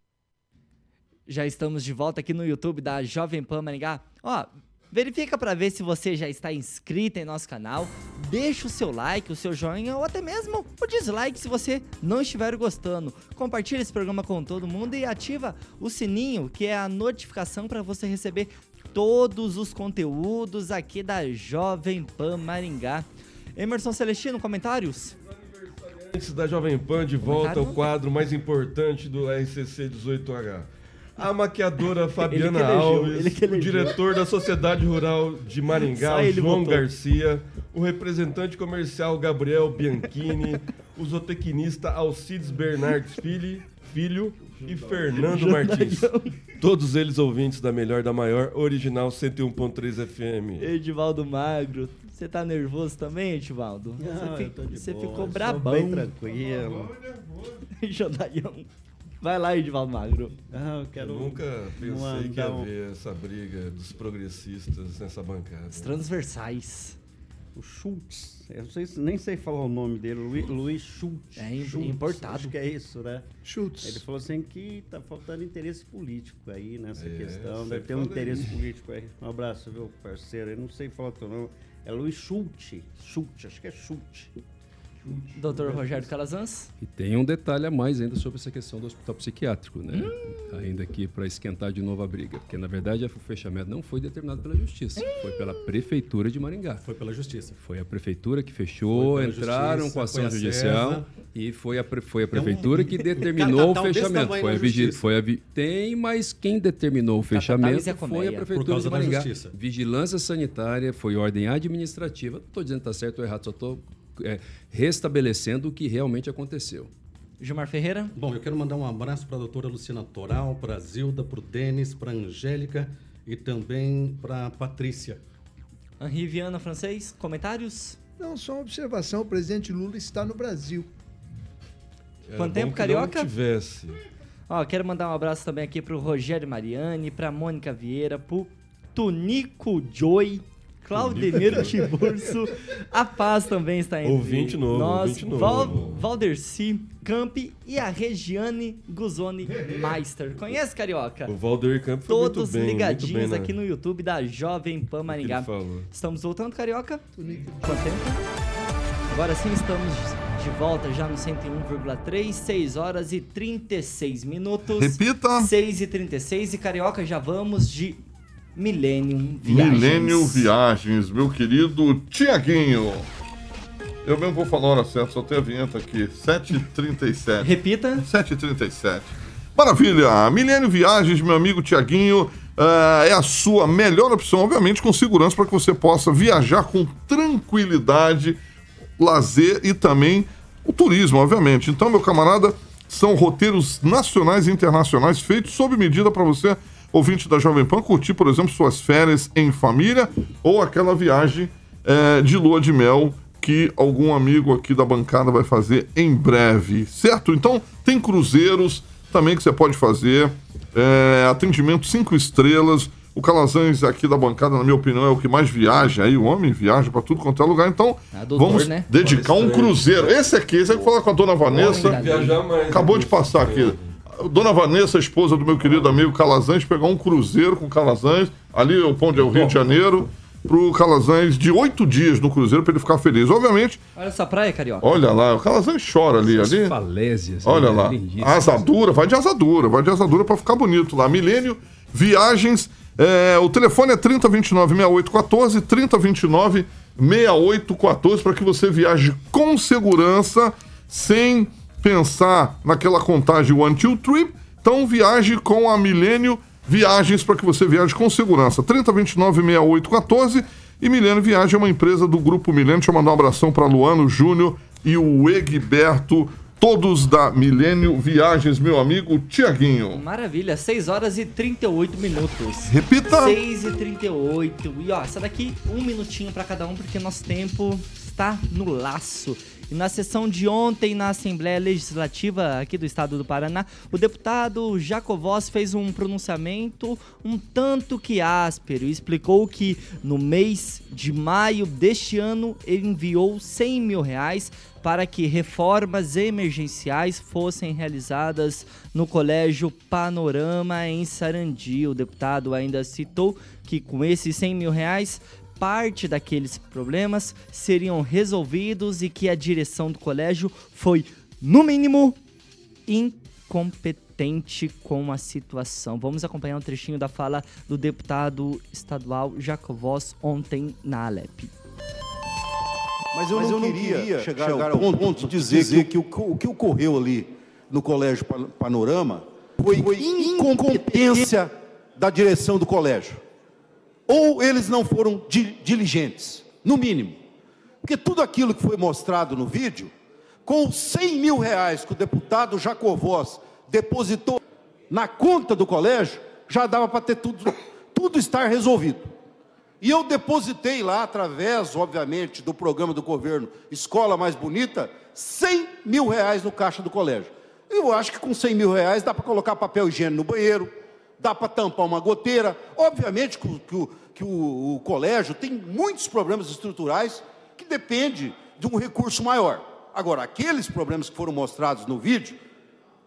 Speaker 1: Já estamos de volta aqui no YouTube da Jovem Pan Maringá. Ó, verifica para ver se você já está inscrito em nosso canal. Deixa o seu like, o seu joinha ou até mesmo o dislike se você não estiver gostando. Compartilha esse programa com todo mundo e ativa o sininho, que é a notificação para você receber todos os conteúdos aqui da Jovem Pan Maringá. Emerson Celestino, comentários?
Speaker 8: Antes da Jovem Pan, de volta ao quadro mais importante do RCC 18H. A maquiadora Fabiana
Speaker 1: Ele
Speaker 8: Alves,
Speaker 1: ele
Speaker 8: o diretor da Sociedade Rural de Maringá, João. Garcia, o representante comercial Gabriel Bianchini, o zootecnista Alcides Bernardes Filho, filho e Fernando Martins. Todos eles ouvintes da melhor da maior, original 101.3 FM.
Speaker 1: Edivaldo Magro. Você tá nervoso também, Edivaldo?
Speaker 4: Não,
Speaker 1: você
Speaker 4: eu
Speaker 1: fi-
Speaker 4: tô de
Speaker 1: você
Speaker 4: boa,
Speaker 1: ficou brabão.
Speaker 4: bem tranquilo.
Speaker 1: Jodaião. Vai lá, Edivaldo Magro.
Speaker 4: Ah, eu
Speaker 8: Eu nunca pensei que ia
Speaker 4: um-
Speaker 8: ver essa briga dos progressistas nessa bancada.
Speaker 1: Os transversais.
Speaker 4: O Schultz. Eu não sei se- nem sei falar o nome dele. Luiz, Luiz Schultz.
Speaker 1: É
Speaker 4: Schultz,
Speaker 1: importado.
Speaker 4: Acho que é isso, né?
Speaker 5: Schultz.
Speaker 4: Ele falou assim que tá faltando interesse político aí nessa
Speaker 8: É,
Speaker 4: questão. Deve ter um interesse político aí. Um abraço, viu, parceiro? Eu não sei falar o teu nome. É Luiz Schultz. Schultz, acho que é Schultz.
Speaker 1: Doutor Rogério Calazans.
Speaker 6: E tem um detalhe a mais ainda sobre essa questão do hospital psiquiátrico, né? Ainda aqui para esquentar de novo a briga. Porque, na verdade, o fechamento não foi determinado pela justiça. Foi pela prefeitura de Maringá.
Speaker 7: Foi pela justiça.
Speaker 6: Foi a prefeitura que fechou, entraram
Speaker 7: justiça,
Speaker 6: com ação
Speaker 7: a
Speaker 6: judicial
Speaker 7: CESA.
Speaker 6: e foi a, pre- foi a prefeitura que determinou o
Speaker 7: desse
Speaker 6: fechamento. Foi a vigi- foi a vi- Tem, mas quem determinou o
Speaker 1: Zé
Speaker 6: fechamento
Speaker 1: Colmeia.
Speaker 6: foi a
Speaker 7: Por
Speaker 6: prefeitura
Speaker 7: causa
Speaker 6: de
Speaker 7: da
Speaker 6: Maringá.
Speaker 7: justiça.
Speaker 6: Vigilância sanitária, foi ordem administrativa. Não estou dizendo que está certo ou errado, só estou restabelecendo o que realmente aconteceu.
Speaker 1: Gilmar Ferreira.
Speaker 7: Bom, eu quero mandar um abraço para a doutora Luciana Toral, para a Zilda, para o Denis, para a Angélica e também para a Patrícia.
Speaker 1: Henri Viana Francês, comentários?
Speaker 5: Não, só uma observação. O presidente Lula está no Brasil.
Speaker 8: Era
Speaker 1: Quanto
Speaker 8: bom
Speaker 1: tempo,
Speaker 8: que
Speaker 1: Carioca?
Speaker 8: Não tivesse.
Speaker 1: Ó, quero mandar um abraço também aqui pro Rogério Mariani, pra Mônica Vieira, pro Tonico Joy, Claudemiro Tiburcio, a Paz também está entre
Speaker 8: Ouvinte novo,
Speaker 1: nós,
Speaker 8: ouvinte novo.
Speaker 1: Val, Valderci Campi e a Regiane Guzoni Meister. Conhece, Carioca?
Speaker 8: O Valdir Campos foi muito
Speaker 1: Todos
Speaker 8: bem, muito
Speaker 1: ligadinhos
Speaker 8: bem, né?
Speaker 1: aqui no YouTube da Jovem Pan Maringá. Estamos voltando, Carioca? Quanto tempo? Agora sim, estamos de volta já no 101,3, 6 horas e 36 minutos.
Speaker 3: Repita.
Speaker 1: 6 e 36 e Carioca, já vamos de Millennium Viagens.
Speaker 3: Milênio Viagens, meu querido Tiaguinho. Eu mesmo vou falar a hora certa, só tem a vinheta aqui. 7h37.
Speaker 1: Repita.
Speaker 3: 7h37. Maravilha! Milênio Viagens, meu amigo Tiaguinho, ah, é a sua melhor opção, obviamente, com segurança, para que você possa viajar com tranquilidade, lazer e também o turismo, obviamente. Então, meu camarada, são roteiros nacionais e internacionais feitos sob medida para você, ouvinte da Jovem Pan, curtir, por exemplo, suas férias em família ou aquela viagem eh, de lua de mel que algum amigo aqui da bancada vai fazer em breve, certo? Então, tem cruzeiros também que você pode fazer, eh, atendimento cinco estrelas. O Calazans aqui da bancada, na minha opinião, é o que mais viaja aí. O homem viaja para tudo quanto é lugar. Então,
Speaker 1: Ah, doutor,
Speaker 3: vamos
Speaker 1: né?
Speaker 3: dedicar um cruzeiro. Esse aqui, esse aqui falar com a dona Vanessa. Acabou de passar aqui. Dona Vanessa, esposa do meu querido amigo Calazans, pegar um cruzeiro com Calazans, ali o Pão de é o Rio de Janeiro, pro Calazans de oito dias no cruzeiro para ele ficar feliz. Obviamente,
Speaker 1: Olha essa praia, Carioca.
Speaker 3: olha lá, o Calazans chora ali, ali.
Speaker 6: Falésias.
Speaker 3: Olha
Speaker 6: né?
Speaker 3: lá, asadura, vai de asadura, vai de asadura para ficar bonito lá. Milênio Viagens, é, o telefone é 3029-6814, 3029-6814, para que você viaje com segurança, sem pensar naquela contagem one, two, three. Então viaje com a Milênio Viagens para que você viaje com segurança. 3029-6814 e Milênio Viagem é uma empresa do Grupo Milênio. Deixa eu mandar um abração para Luano Júnior e o Egberto, todos da Milênio Viagens, meu amigo Tiaguinho.
Speaker 1: Maravilha, 6 horas e 38 minutos.
Speaker 3: Repita.
Speaker 1: 6 e 38. E ó, essa daqui, um minutinho pra cada um, porque nosso tempo está no laço. E na sessão de ontem, na Assembleia Legislativa aqui do Estado do Paraná, o deputado Jacovós fez um pronunciamento um tanto que áspero e explicou que no mês de maio deste ano ele enviou 100 mil reais para que reformas emergenciais fossem realizadas no Colégio Panorama em Sarandi. O deputado ainda citou que com esses 100 mil reais parte daqueles problemas seriam resolvidos e que a direção do colégio foi, no mínimo, incompetente com a situação. Vamos acompanhar um trechinho da fala do deputado estadual Jacovós ontem na Alep.
Speaker 12: Mas eu, não, queria chegar, ao ponto, de dizer, que, o, o que ocorreu ali no Colégio Pan- Panorama foi, incompetência da direção do colégio. Ou eles não foram di- diligentes, no mínimo. Porque tudo aquilo que foi mostrado no vídeo, com os 100 mil reais que o deputado Jacovós depositou na conta do colégio, já dava para ter tudo, tudo estar resolvido. E eu depositei lá, através, obviamente, do programa do governo Escola Mais Bonita, 100 mil reais no caixa do colégio. Eu acho que com 100 mil reais dá para colocar papel higiênico no banheiro, dá para tampar uma goteira. Obviamente que, o, que o- que o- o colégio tem muitos problemas estruturais que depende de um recurso maior. Agora, aqueles problemas que foram mostrados no vídeo,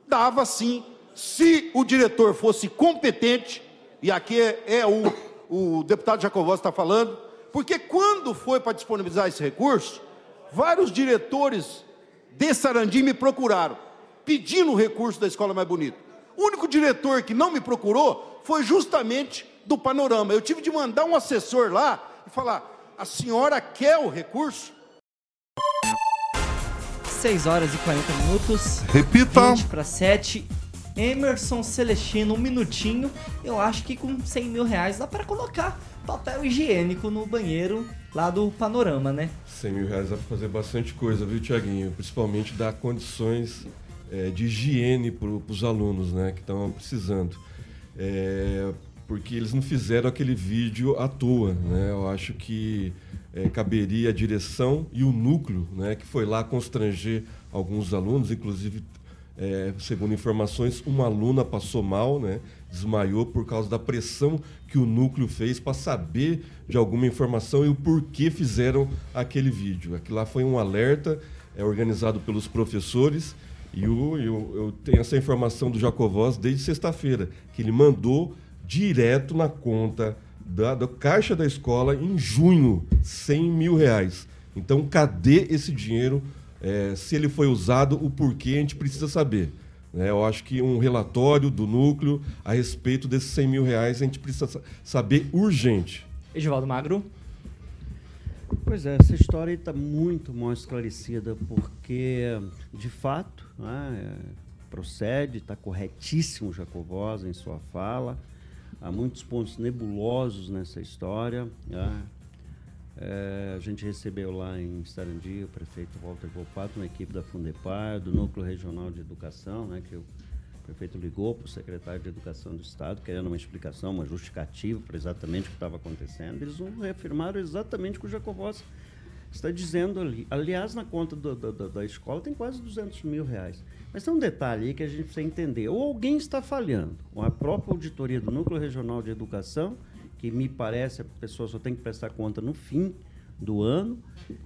Speaker 12: dava sim, se o diretor fosse competente, e aqui é, é o, o deputado Jacovós está falando, porque quando foi para disponibilizar esse recurso, vários diretores de Sarandi me procuraram, pedindo o recurso da escola mais bonita. O único diretor que não me procurou foi justamente do Panorama. Eu tive de mandar um assessor lá e falar: a senhora quer o recurso?
Speaker 1: 6 horas e 40 minutos.
Speaker 3: Repita.
Speaker 1: 20 para 7. Emerson Celestino, um minutinho. Eu acho que com 100 mil reais dá para colocar papel higiênico no banheiro lá do Panorama, né?
Speaker 8: 100 mil reais dá pra fazer bastante coisa, viu, Tiaguinho? Principalmente dar condições é, de higiene para os alunos né, que estão precisando. É, porque eles não fizeram aquele vídeo à toa. Né? Eu acho que é, caberia a direção e o núcleo, né, que foi lá constranger alguns alunos, inclusive, é, segundo informações, uma aluna passou mal, né, desmaiou por causa da pressão que o núcleo fez para saber de alguma informação e o porquê fizeram aquele vídeo. Aquilo lá foi um alerta é organizado pelos professores e o, eu, eu tenho essa informação do Jacovós desde sexta-feira, que ele mandou direto na conta da, da caixa da escola em junho, 100 mil reais. Então, cadê esse dinheiro? É, se ele foi usado, o porquê a gente precisa saber. Né? Eu acho que um relatório do núcleo a respeito desses 100 mil reais a gente precisa saber urgente.
Speaker 1: Edivaldo Magro.
Speaker 4: Pois é, essa história está muito mal esclarecida, porque, de fato, né, procede, está corretíssimo o Jacobós em sua fala. Há muitos pontos nebulosos nessa história. Né? É, a gente recebeu lá em Sarandi o prefeito Walter Volpato, uma equipe da Fundepar, do Núcleo Regional de Educação, né, que o prefeito ligou para o secretário de Educação do Estado, querendo uma explicação, uma justificativa para exatamente o que estava acontecendo. Eles reafirmaram exatamente o que o Jacobós está dizendo ali. Aliás, na conta do, do, da escola tem quase 200 mil reais. Mas tem um detalhe aí que a gente precisa entender. Ou alguém está falhando, com a própria auditoria do Núcleo Regional de Educação, que me parece a pessoa só tem que prestar conta no fim do ano,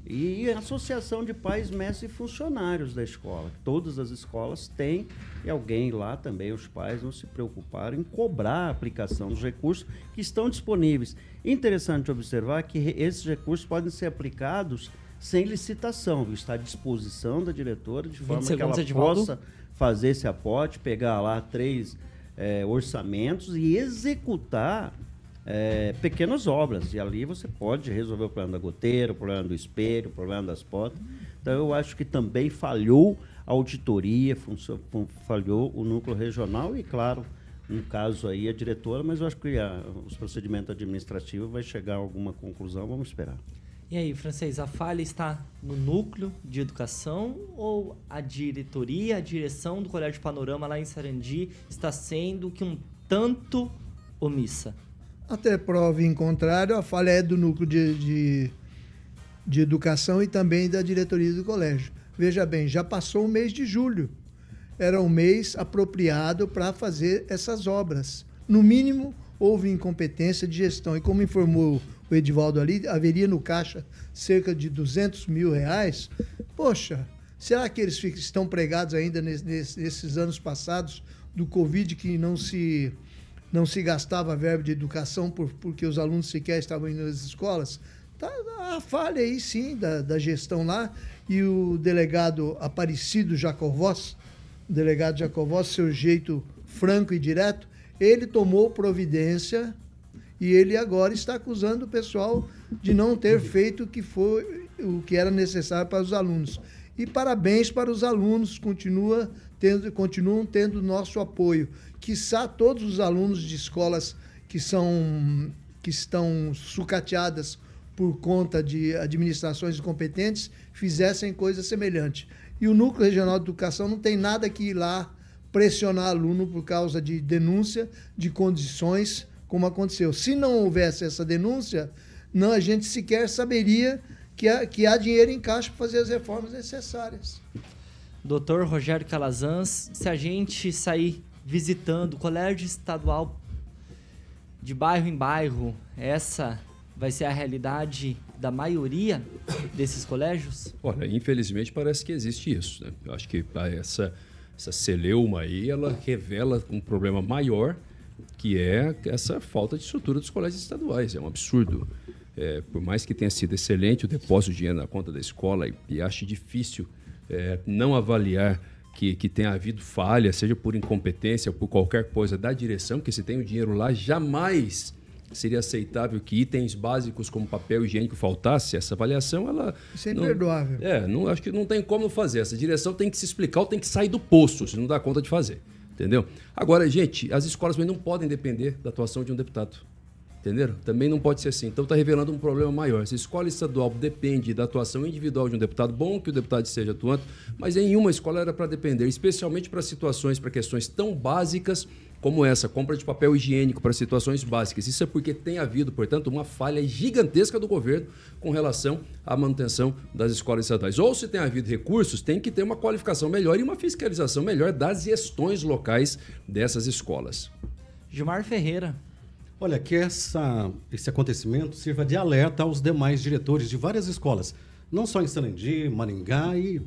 Speaker 4: e a Associação de Pais, Mestres e Funcionários da escola. Todas as escolas têm, e alguém lá também, os pais, não se preocuparam em cobrar a aplicação dos recursos que estão disponíveis. Interessante observar que esses recursos podem ser aplicados sem licitação, viu? está à disposição da diretora, de forma que ela possa fazer esse aporte, pegar lá três é, orçamentos e executar é, pequenas obras. E ali você pode resolver o problema da goteira, o problema do espelho, o problema das portas. Então eu acho que também falhou a auditoria, falhou o núcleo regional e, claro, no caso aí a diretora, mas eu acho que a, os procedimentos administrativos vai chegar a alguma conclusão, vamos esperar.
Speaker 1: E aí, francês, a falha está no núcleo de educação ou a diretoria, a direção do Colégio Panorama lá em Sarandi está sendo que um tanto omissa?
Speaker 5: Até prova em contrário, a falha é do núcleo de, de, de educação e também da diretoria do colégio. Veja bem, já passou o mês de julho. Era um mês apropriado para fazer essas obras. No mínimo, houve incompetência de gestão. E como informou o Edivaldo ali, haveria no caixa cerca de 200 mil reais. Poxa, será que eles estão pregados ainda nesses anos passados do Covid que não se não se gastava verba de educação por, porque os alunos sequer estavam indo nas escolas. Tá a falha aí sim da, da gestão lá. E o delegado Aparecido Jacovós, o delegado Jacovós, seu jeito franco e direto, ele tomou providência e ele agora está acusando o pessoal de não ter feito o que foi o que era necessário para os alunos. E parabéns para os alunos, continua tendo, continuam tendo nosso apoio quiçá todos os alunos de escolas que são que estão sucateadas por conta de administrações incompetentes fizessem coisa semelhante. E o Núcleo Regional de Educação não tem nada que ir lá pressionar aluno por causa de denúncia de condições como aconteceu. Se não houvesse essa denúncia, não a gente sequer saberia que há, que há dinheiro em caixa para fazer as reformas necessárias.
Speaker 1: Doutor Rogério Calazans, se a gente sair visitando colégio estadual de bairro em bairro, essa vai ser a realidade da maioria desses colégios?
Speaker 6: Olha, infelizmente parece que existe isso. Né? Eu acho que essa, essa celeuma aí, ela revela um problema maior, que é essa falta de estrutura dos colégios estaduais. É um absurdo. É, por mais que tenha sido excelente o depósito de dinheiro na conta da escola, e, e difícil é, não avaliar que, que tenha havido falha, seja por incompetência ou por qualquer coisa da direção, que se tem o dinheiro lá, jamais seria aceitável que itens básicos como papel higiênico faltasse. Essa avaliação, ela.
Speaker 5: Isso é imperdoável.
Speaker 6: É, não, acho que não tem como fazer. Essa direção tem que se explicar ou tem que sair do poço, se não dá conta de fazer. Entendeu? Agora, gente, as escolas não podem depender da atuação de um deputado. Entenderam? Também não pode ser assim. Então está revelando um problema maior. Se a escola estadual depende da atuação individual de um deputado, bom que o deputado seja atuante, mas em uma escola era para depender, especialmente para situações, para questões tão básicas como essa, compra de papel higiênico para situações básicas. Isso é porque tem havido, portanto, uma falha gigantesca do governo com relação à manutenção das escolas estaduais. Ou se tem havido recursos, tem que ter uma qualificação melhor e uma fiscalização melhor das gestões locais dessas escolas.
Speaker 1: Gilmar Ferreira.
Speaker 7: Olha, que essa, esse acontecimento sirva de alerta aos demais diretores de várias escolas, não só em Sarandi, Maringá e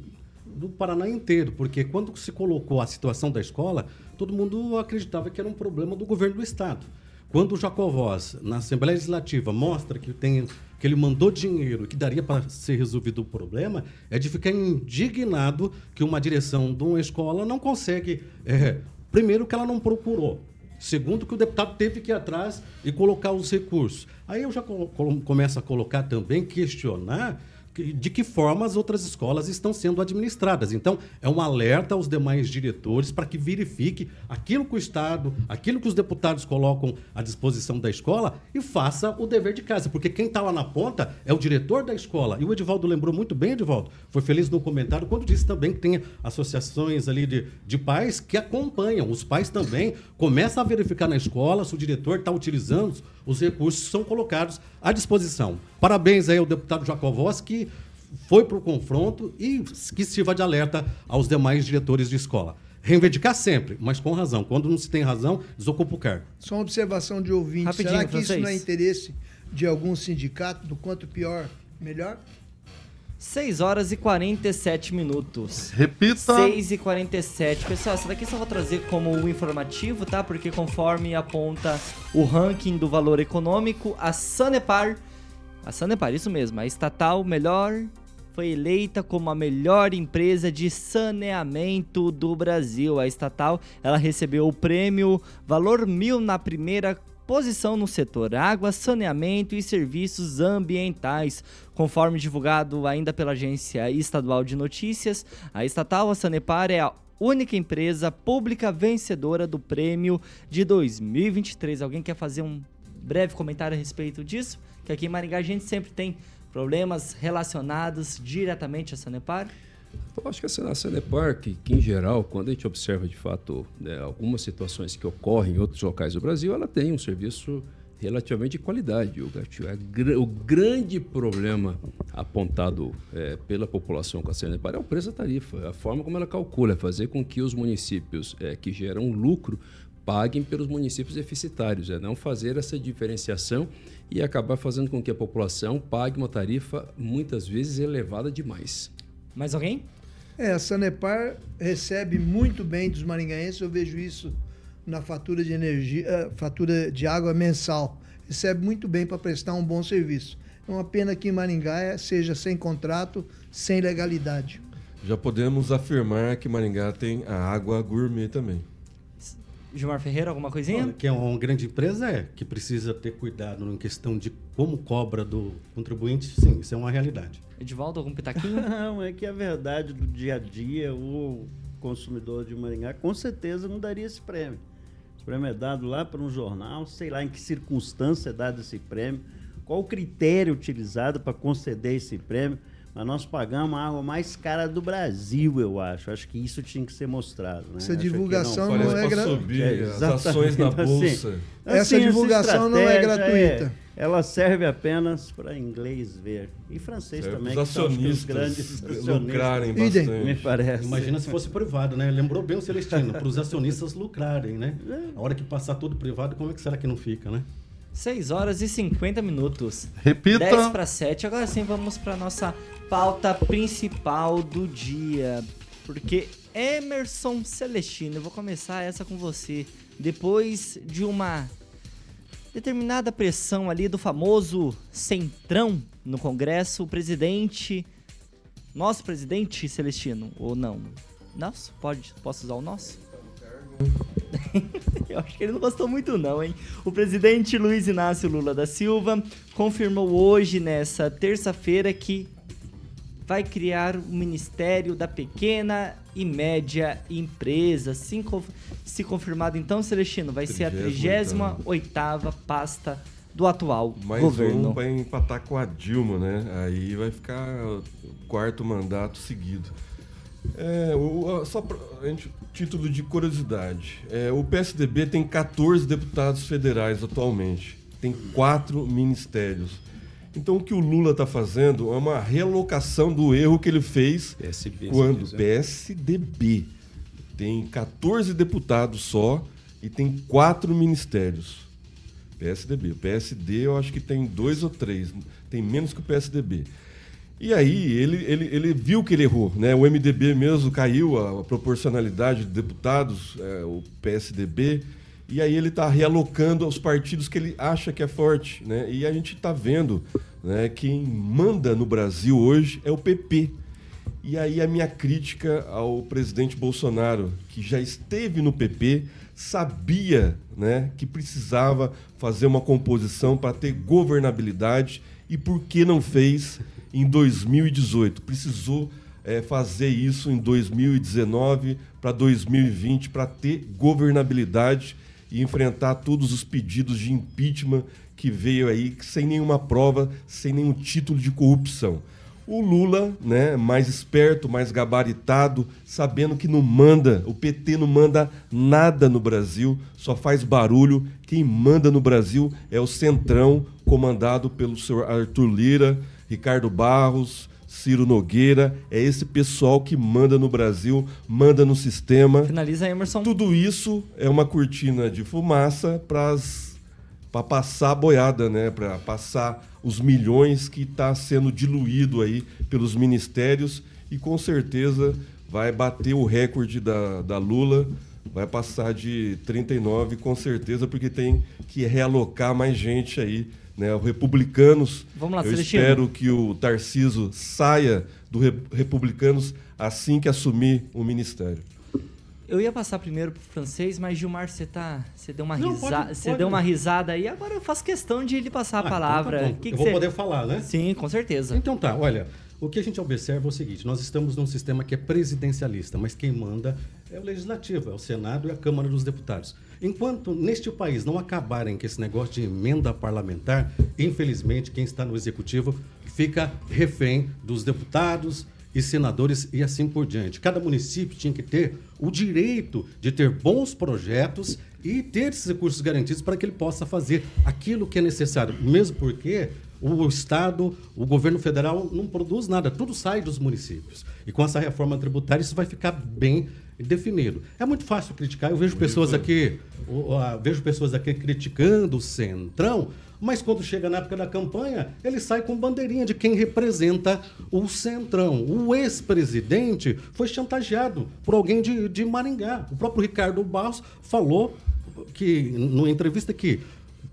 Speaker 7: do Paraná inteiro, porque quando se colocou a situação da escola, todo mundo acreditava que era um problema do governo do estado. Quando o Jacovós, na Assembleia Legislativa, mostra que, tem, que ele mandou dinheiro que daria para ser resolvido o problema, é de ficar indignado que uma direção de uma escola não consegue. É, primeiro, que ela não procurou. Segundo, que o deputado teve que ir atrás e colocar os recursos. Aí eu já começo a colocar também, questionar de que forma as outras escolas estão sendo administradas. Então, é um alerta aos demais diretores para que verifique aquilo que o Estado, aquilo que os deputados colocam à disposição da escola e faça o dever de casa. Porque quem está lá na ponta é o diretor da escola. E o Edivaldo lembrou muito bem, Edivaldo, foi feliz no comentário quando disse também que tem associações ali de, de pais que acompanham. Os pais também começam a verificar na escola se o diretor está utilizando os recursos que são colocados à disposição. Parabéns aí ao deputado Jacovós, que foi para o confronto e que sirva de alerta aos demais diretores de escola. Reivindicar sempre, mas com razão. Quando não se tem razão, desocupa o cargo.
Speaker 5: Só uma observação de ouvinte. Rapidinho, Será que isso não é interesse de algum sindicato? Do quanto pior, melhor?
Speaker 1: 6 horas e 47 minutos.
Speaker 3: Repita.
Speaker 1: 6 e 47. Pessoal, essa daqui só vou trazer como um informativo, tá? Porque conforme aponta o ranking do valor econômico, a Sanepar, a Sanepar, isso mesmo, a estatal melhor foi eleita como a melhor empresa de saneamento do Brasil. A estatal, ela recebeu o prêmio Valor Mil na primeira posição no setor água, saneamento e serviços ambientais. Conforme divulgado ainda pela Agência Estadual de Notícias, a estatal a Sanepar é a única empresa pública vencedora do prêmio de 2023. Alguém quer fazer um breve comentário a respeito disso? Que aqui em Maringá a gente sempre tem problemas relacionados diretamente à Sanepar.
Speaker 6: Eu acho que a Sanepar, que, que, em geral, quando a gente observa de fato né, algumas situações que ocorrem em outros locais do Brasil, ela tem um serviço relativamente de qualidade. O, o grande problema apontado é, pela população com a Sanepar é o preço da tarifa, a forma como ela calcula, é fazer com que os municípios é, que geram lucro paguem pelos municípios deficitários, é não fazer essa diferenciação e acabar fazendo com que a população pague uma tarifa muitas vezes elevada demais.
Speaker 1: Mais alguém?
Speaker 5: É, a Sanepar recebe muito bem dos maringaenses, eu vejo isso na fatura de energia, eh, fatura de água mensal. Recebe muito bem para prestar um bom serviço. É uma pena que em Maringá é, seja sem contrato, sem legalidade.
Speaker 8: Já podemos afirmar que Maringá tem a água gourmet também.
Speaker 1: Gilmar Ferreira, alguma coisinha? Olha,
Speaker 7: que é uma grande empresa, é, que precisa ter cuidado em questão de como cobra do contribuinte, sim, isso é uma realidade.
Speaker 1: Edivaldo, algum pitaquinho?
Speaker 4: Não, é que a verdade do dia a dia, o consumidor de Maringá com certeza não daria esse prêmio. Esse prêmio é dado lá para um jornal, sei lá em que circunstância é dado esse prêmio, qual o critério utilizado para conceder esse prêmio. Mas nós pagamos a água mais cara do Brasil, eu acho. Acho que isso tinha que ser mostrado. Né?
Speaker 5: Essa divulgação não, não, é
Speaker 8: gratuita. É, as ações na assim, bolsa.
Speaker 5: Assim, essa divulgação essa não é gratuita. É,
Speaker 4: ela serve apenas para inglês ver. E francês serve também. Os acionistas,
Speaker 8: grandes lucrarem bastante.
Speaker 4: Me parece.
Speaker 7: Imagina se fosse privado, né? Lembrou bem o Celestino, para os acionistas lucrarem, né? É. A hora que passar tudo privado, como é que será que não fica, né?
Speaker 1: 6 horas e 50 minutos.
Speaker 3: Repita.
Speaker 1: 10 para 7. Agora sim, vamos para nossa pauta principal do dia. Porque Emerson Celestino, eu vou começar essa com você. Depois de uma determinada pressão ali do famoso centrão no Congresso, o presidente. Nosso presidente Celestino, ou não? Nosso? Pode, posso usar o nosso? Eu acho que ele não gostou muito não, hein? O presidente Luiz Inácio Lula da Silva confirmou hoje, nessa terça-feira, que vai criar o Ministério da Pequena e Média Empresa. Se, se confirmado então, Celestino, vai ser a 38ª pasta do atual
Speaker 8: Mais
Speaker 1: governo.
Speaker 8: um vai empatar com a Dilma, né? Aí vai ficar o quarto mandato seguido. É, o, só pra, a gente, título de curiosidade. É, o PSDB tem 14 deputados federais atualmente. Tem quatro ministérios. Então o que o Lula está fazendo é uma realocação do erro que ele fez
Speaker 6: PSB,
Speaker 8: quando
Speaker 6: sim,
Speaker 8: PSDB tem 14 deputados só e tem quatro ministérios. PSDB. O PSD eu acho que tem dois ou três, tem menos que o PSDB. E aí ele, ele, ele viu que ele errou, né? O MDB mesmo caiu a, proporcionalidade de deputados, é, o PSDB, e aí ele está realocando os partidos que ele acha que é forte, né? E a gente está vendo, né? Quem manda no Brasil hoje é o PP. E aí a minha crítica ao presidente Bolsonaro, que já esteve no PP, sabia, né, que precisava fazer uma composição para ter governabilidade e por que não fez em 2018. Precisou é, fazer isso em 2019 para 2020 para ter governabilidade e enfrentar todos os pedidos de impeachment que veio aí sem nenhuma prova, sem nenhum título de corrupção. O Lula, né, mais esperto, mais gabaritado, sabendo que não manda, o PT não manda nada no Brasil, só faz barulho. Quem manda no Brasil é o Centrão, comandado pelo senhor Arthur Lira, Ricardo Barros, Ciro Nogueira, é esse pessoal que manda no Brasil, manda no sistema.
Speaker 1: Finaliza Emerson.
Speaker 8: Tudo isso é uma cortina de fumaça para passar a boiada, né? Para passar os milhões que está sendo diluído aí pelos ministérios e com certeza vai bater o recorde da, da Lula, vai passar de 39 com certeza, porque tem que realocar mais gente aí né, os republicanos.
Speaker 1: Vamos lá,
Speaker 8: eu
Speaker 1: Celestino.
Speaker 8: espero que o Tarciso saia do Re- Republicanos assim que assumir o ministério.
Speaker 1: Eu ia passar primeiro pro francês, mas Gilmar, você tá, você deu uma risada, você deu uma risada aí. Agora eu faço questão de lhe passar a
Speaker 7: Ah, então tá
Speaker 1: palavra. Que que
Speaker 7: Eu vou
Speaker 1: você-
Speaker 7: poder falar, né?
Speaker 1: Sim, com certeza.
Speaker 7: Então tá, olha, o que a gente observa é o seguinte: nós estamos num sistema que é presidencialista, mas quem manda é o legislativo, é o Senado e a Câmara dos Deputados. Enquanto neste país não acabarem com esse negócio de emenda parlamentar, infelizmente quem está no executivo fica refém dos deputados e senadores e assim por diante. Cada município tinha que ter o direito de ter bons projetos e ter esses recursos garantidos para que ele possa fazer aquilo que é necessário, mesmo porque o Estado, o governo federal não produz nada, tudo sai dos municípios. E com essa reforma tributária isso vai ficar bem definido. É muito fácil criticar, eu vejo pessoas aqui, o- a- vejo pessoas aqui criticando o Centrão, mas quando chega na época da campanha, ele sai com bandeirinha de quem representa o Centrão. O ex-presidente foi chantageado por alguém de, de Maringá. O próprio Ricardo Barros falou que, numa entrevista que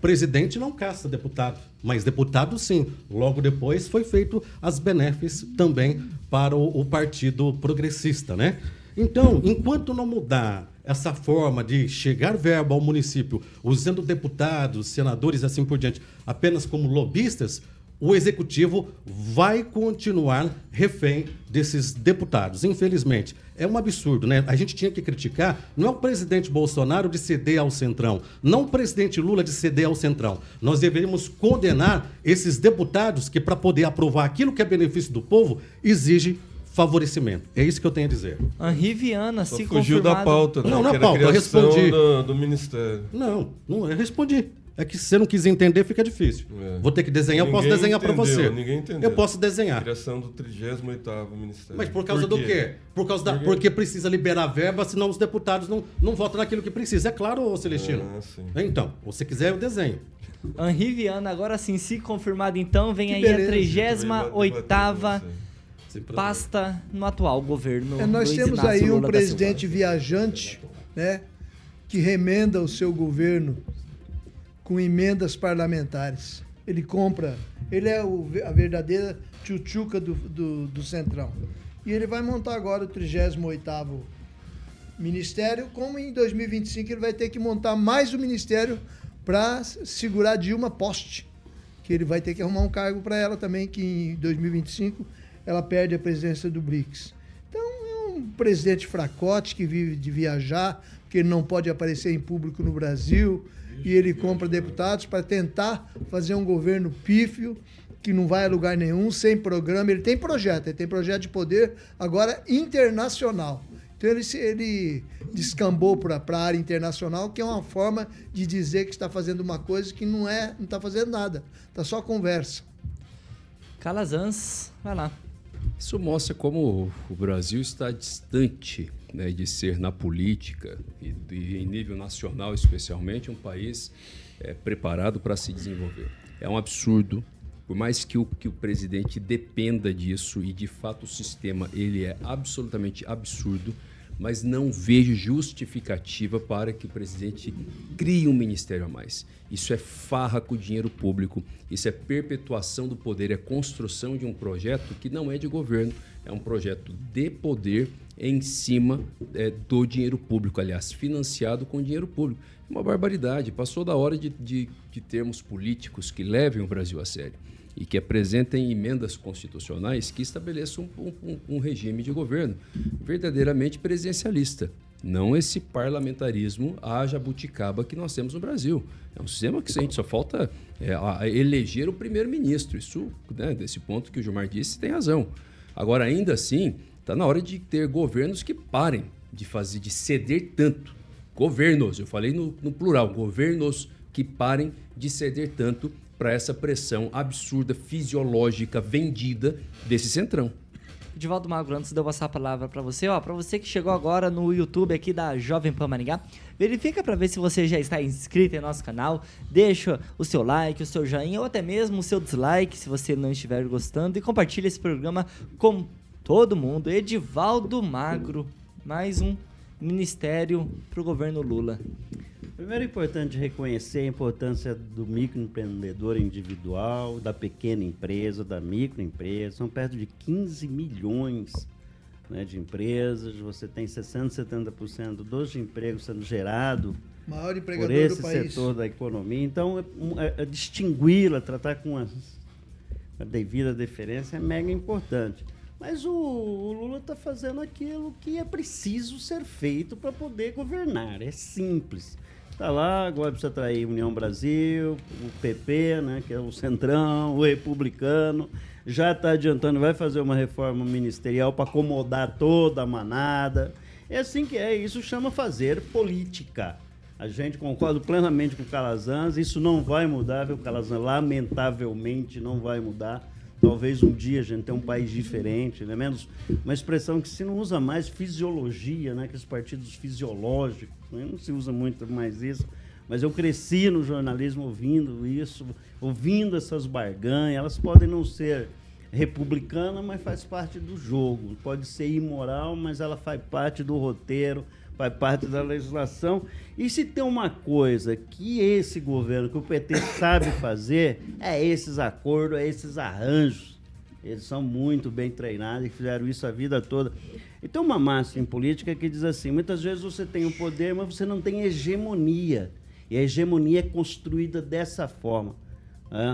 Speaker 7: presidente não caça deputado, mas deputado sim. Logo depois foi feito as benéficas também para o, o Partido Progressista, né? Então, enquanto não mudar essa forma de chegar verba ao município, usando deputados, senadores assim por diante, apenas como lobistas, o executivo vai continuar refém desses deputados. Infelizmente, é um absurdo, né? A gente tinha que criticar não é o presidente Bolsonaro de ceder ao Centrão, não o presidente Lula de ceder ao Centrão. Nós deveríamos condenar esses deputados que, para poder aprovar aquilo que é benefício do povo, exige favorecimento. É isso que eu tenho a dizer.
Speaker 1: Henri Viana,
Speaker 8: Só
Speaker 1: se
Speaker 8: fugiu
Speaker 1: confirmado...
Speaker 8: da pauta, né?
Speaker 7: Não, não
Speaker 8: que
Speaker 7: é
Speaker 8: era a
Speaker 7: pauta, eu respondi.
Speaker 8: Do, do ministério.
Speaker 7: Não, não, eu respondi. É que se você não quis entender, fica difícil.
Speaker 8: É.
Speaker 7: Vou ter que desenhar, eu posso desenhar para você.
Speaker 8: Ninguém entendeu.
Speaker 7: Eu posso desenhar.
Speaker 8: Criação do 38º Ministério.
Speaker 7: Mas por causa do quê? Por causa da, porque precisa liberar verba, senão os deputados não, não votam naquilo que precisa. É claro, Celestino?
Speaker 8: Ah, sim.
Speaker 7: Então, se você quiser, eu desenho.
Speaker 1: Henri Viana, agora sim, se confirmado então, vem
Speaker 5: Que
Speaker 1: aí
Speaker 5: beleza.
Speaker 1: a 38
Speaker 7: Sem problema.
Speaker 1: pasta no atual governo.
Speaker 5: É, nós
Speaker 1: Luiz
Speaker 5: temos
Speaker 1: Inácio
Speaker 5: aí um presidente
Speaker 1: Silva.
Speaker 5: viajante, né, que remenda o seu governo com emendas parlamentares. Ele compra, ele é o a verdadeira tchutchuca do, do, do Centrão. E ele vai montar agora o 38º ministério, como em 2025 ele vai ter que montar mais um ministério para segurar Dilma poste que ele vai ter que arrumar um cargo para ela também, que em 2025 ela perde a presidência do BRICS. Então é um presidente fracote que vive de viajar, que ele não pode aparecer em público no Brasil. E ele compra deputados para tentar fazer um governo pífio que não vai a lugar nenhum, sem programa. Ele tem projeto, ele tem projeto de poder agora internacional. Então ele, ele descambou para a área internacional, que é uma forma de dizer que está fazendo uma coisa que não é, não está fazendo nada, está só conversa.
Speaker 1: Calazans, vai lá.
Speaker 6: Isso mostra como o Brasil está distante né, de ser na política e, de, em nível nacional especialmente um país é, preparado para se desenvolver. É um absurdo por mais que o, que o presidente dependa disso e de fato o sistema ele é absolutamente absurdo, mas não vejo justificativa para que o presidente crie um ministério a mais. Isso é farra com o dinheiro público, isso é perpetuação do poder, é construção de um projeto que não é de governo, é um projeto de poder em cima é, do dinheiro público, aliás, financiado com dinheiro público. É uma barbaridade. Passou da hora de, de, de termos políticos que levem o Brasil a sério e que apresentem emendas constitucionais que estabeleçam um, um, um regime de governo verdadeiramente presidencialista. Não esse parlamentarismo a jabuticaba que nós temos no Brasil. É um sistema que a gente só falta é, eleger o primeiro-ministro. Isso, né, desse ponto que o Gilmar disse, tem razão. Agora, ainda assim, está na hora de ter governos que parem de fazer, de ceder tanto. Governos, eu falei no, no plural, governos que parem de ceder tanto para essa pressão absurda, fisiológica, vendida desse centrão.
Speaker 1: Divaldo Magro, antes de eu passar a palavra para você, ó, para você que chegou agora no YouTube aqui da Jovem Pan Maringá, verifica para ver se você já está inscrito em nosso canal, deixa o seu like, o seu joinha ou até mesmo o seu dislike se você não estiver gostando e compartilha esse programa com todo mundo. Edivaldo Magro, mais um ministério para o governo Lula.
Speaker 4: Primeiro é importante reconhecer a importância do microempreendedor individual, da pequena empresa, da microempresa. São perto de 15 milhões né, de empresas. Você tem 60%, 70% dos empregos sendo gerado por esse setor da economia. Então, é, é, é distingui-la, tratar com a, a devida deferência é mega importante. Mas o, o Lula está fazendo aquilo que é preciso ser feito para poder governar. É simples. Está lá, agora precisa atrair União Brasil, o PP, né, que é o Centrão, o Republicano. Já está adiantando, vai fazer uma reforma ministerial para acomodar toda a manada. É assim que é, isso chama fazer política. A gente concorda plenamente com o Calazans, isso não vai mudar, viu, Calazans? Lamentavelmente não vai mudar. Talvez um dia a gente tenha um país diferente, né? Menos uma expressão que se não usa mais fisiologia, né? Aqueles partidos fisiológicos, né? não se usa muito mais isso. Mas eu cresci no jornalismo ouvindo isso, ouvindo essas barganhas. Elas podem não ser republicanas, mas faz parte do jogo. Pode ser imoral, mas ela faz parte do roteiro faz parte da legislação. E se tem uma coisa que esse governo, que o PT sabe fazer, é esses acordos, é esses arranjos. Eles são muito bem treinados e fizeram isso a vida toda. E tem uma máxima em política que diz assim: muitas vezes você tem o poder, mas você não tem hegemonia. E a hegemonia é construída dessa forma.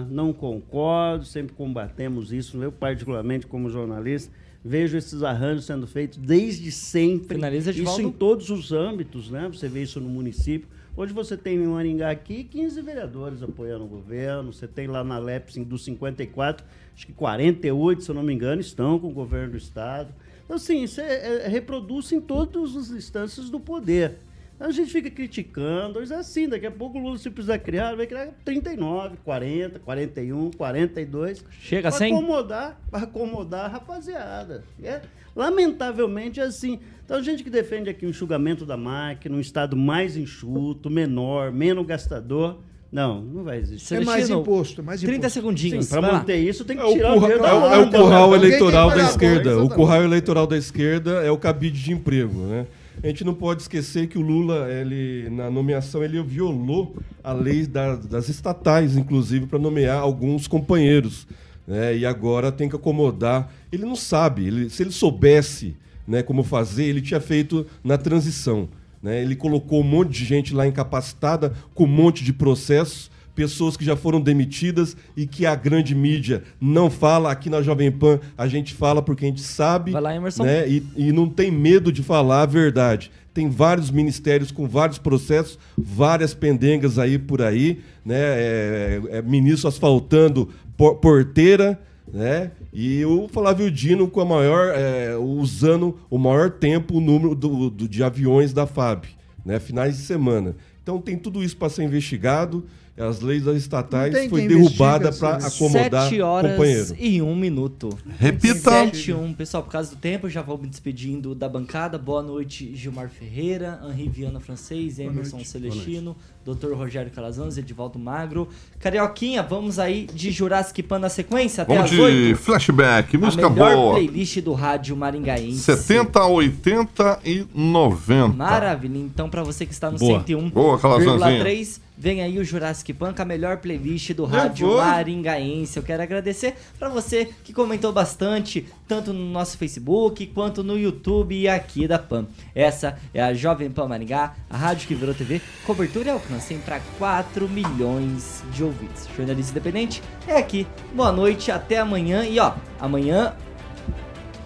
Speaker 4: Não concordo, sempre combatemos isso. Eu, particularmente, como jornalista, vejo esses arranjos sendo feitos desde sempre.
Speaker 1: Finaliza de
Speaker 4: isso
Speaker 1: volta.
Speaker 4: em todos os âmbitos, né? Você vê isso no município. Hoje você tem em Maringá aqui 15 vereadores apoiando o governo. Você tem lá na Lepsin dos 54, acho que 48, se eu não me engano, estão com o governo do estado. Então, assim, isso é, é, reproduz em todas as instâncias do poder. A gente fica criticando, mas é assim, daqui a pouco o Lula se precisar criar, vai criar 39, 40, 41, 42.
Speaker 1: Chega a
Speaker 4: pra
Speaker 1: 100?
Speaker 4: acomodar, para acomodar a rapaziada. É, lamentavelmente é assim. Então a gente que defende aqui o enxugamento da máquina, um estado mais enxuto, menor, menos gastador, não, não vai existir.
Speaker 5: É mais imposto, mais
Speaker 1: 30
Speaker 5: imposto.
Speaker 1: segundinhos.
Speaker 4: Para manter isso tem que
Speaker 8: É o,
Speaker 4: tirar o
Speaker 8: curra-
Speaker 4: dinheiro da
Speaker 8: é o- é o curral eleitoral da esquerda. O curral eleitoral da esquerda é o cabide de emprego, né? A gente não pode esquecer que o Lula, ele, na nomeação, ele violou a lei da- das estatais, inclusive, para nomear alguns companheiros. Né? E agora tem que acomodar. Ele não sabe. ele- se ele soubesse né, como fazer, ele tinha feito na transição. Né? Ele colocou um monte de gente lá incapacitada, com um monte de processos, pessoas que já foram demitidas e que a grande mídia não fala. Aqui na Jovem Pan a gente fala porque a gente sabe
Speaker 1: Vai lá, Emerson.
Speaker 8: né? e, e não tem medo de falar a verdade. Tem vários ministérios com vários processos, várias pendengas aí por aí, né? É, é, ministro asfaltando por- porteira, né? E o Flávio Dino com a maior, é, usando o maior tempo o número do, do- de aviões da FAB, né? Finais de semana. Então tem tudo isso para ser investigado. As leis das estatais foi derrubada para acomodar
Speaker 1: Sete horas
Speaker 8: companheiro.
Speaker 1: e um minuto.
Speaker 3: Repita.
Speaker 1: Sete e um. Pessoal, por causa do tempo, já vou me despedindo da bancada. Boa noite, Gilmar Ferreira, Henri Viana Francês, Emerson Celestino, Dr. Rogério Calazans, Edivaldo Magro. Carioquinha, vamos aí de Jurassic Pan na sequência até
Speaker 3: Vamos
Speaker 1: as
Speaker 3: de
Speaker 1: oito.
Speaker 3: flashback, música
Speaker 1: a melhor
Speaker 3: boa.
Speaker 1: playlist do rádio maringaense.
Speaker 3: 70, 80 e 90.
Speaker 1: Maravilha. Então, pra você que está no
Speaker 3: Boa.
Speaker 1: 101,3,
Speaker 3: Boa, Calazanzinho.
Speaker 1: Vem aí o Jurassic com a melhor playlist do rádio maringaense. Eu quero agradecer pra você que comentou bastante, tanto no nosso Facebook quanto no YouTube e aqui da Pan. Essa é a Jovem Pan Maringá, a rádio que virou TV, cobertura e alcance para 4 milhões de ouvintes. Jornalista independente é aqui. Boa noite, até amanhã. E ó, amanhã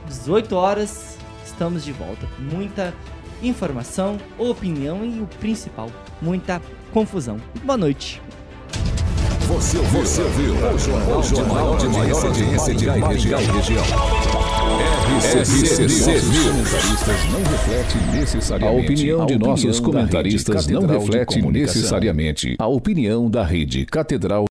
Speaker 1: 18 horas, estamos de volta. Muita informação, opinião e o principal, muita confusão. Boa noite.
Speaker 2: Você ouviu, você ouviu o jornal de maior, de maior audiência de Maringá e região. RCC News. Comentaristas não reflete necessariamente. A opinião de nossos comentaristas não reflete necessariamente a opinião da Rede Catedral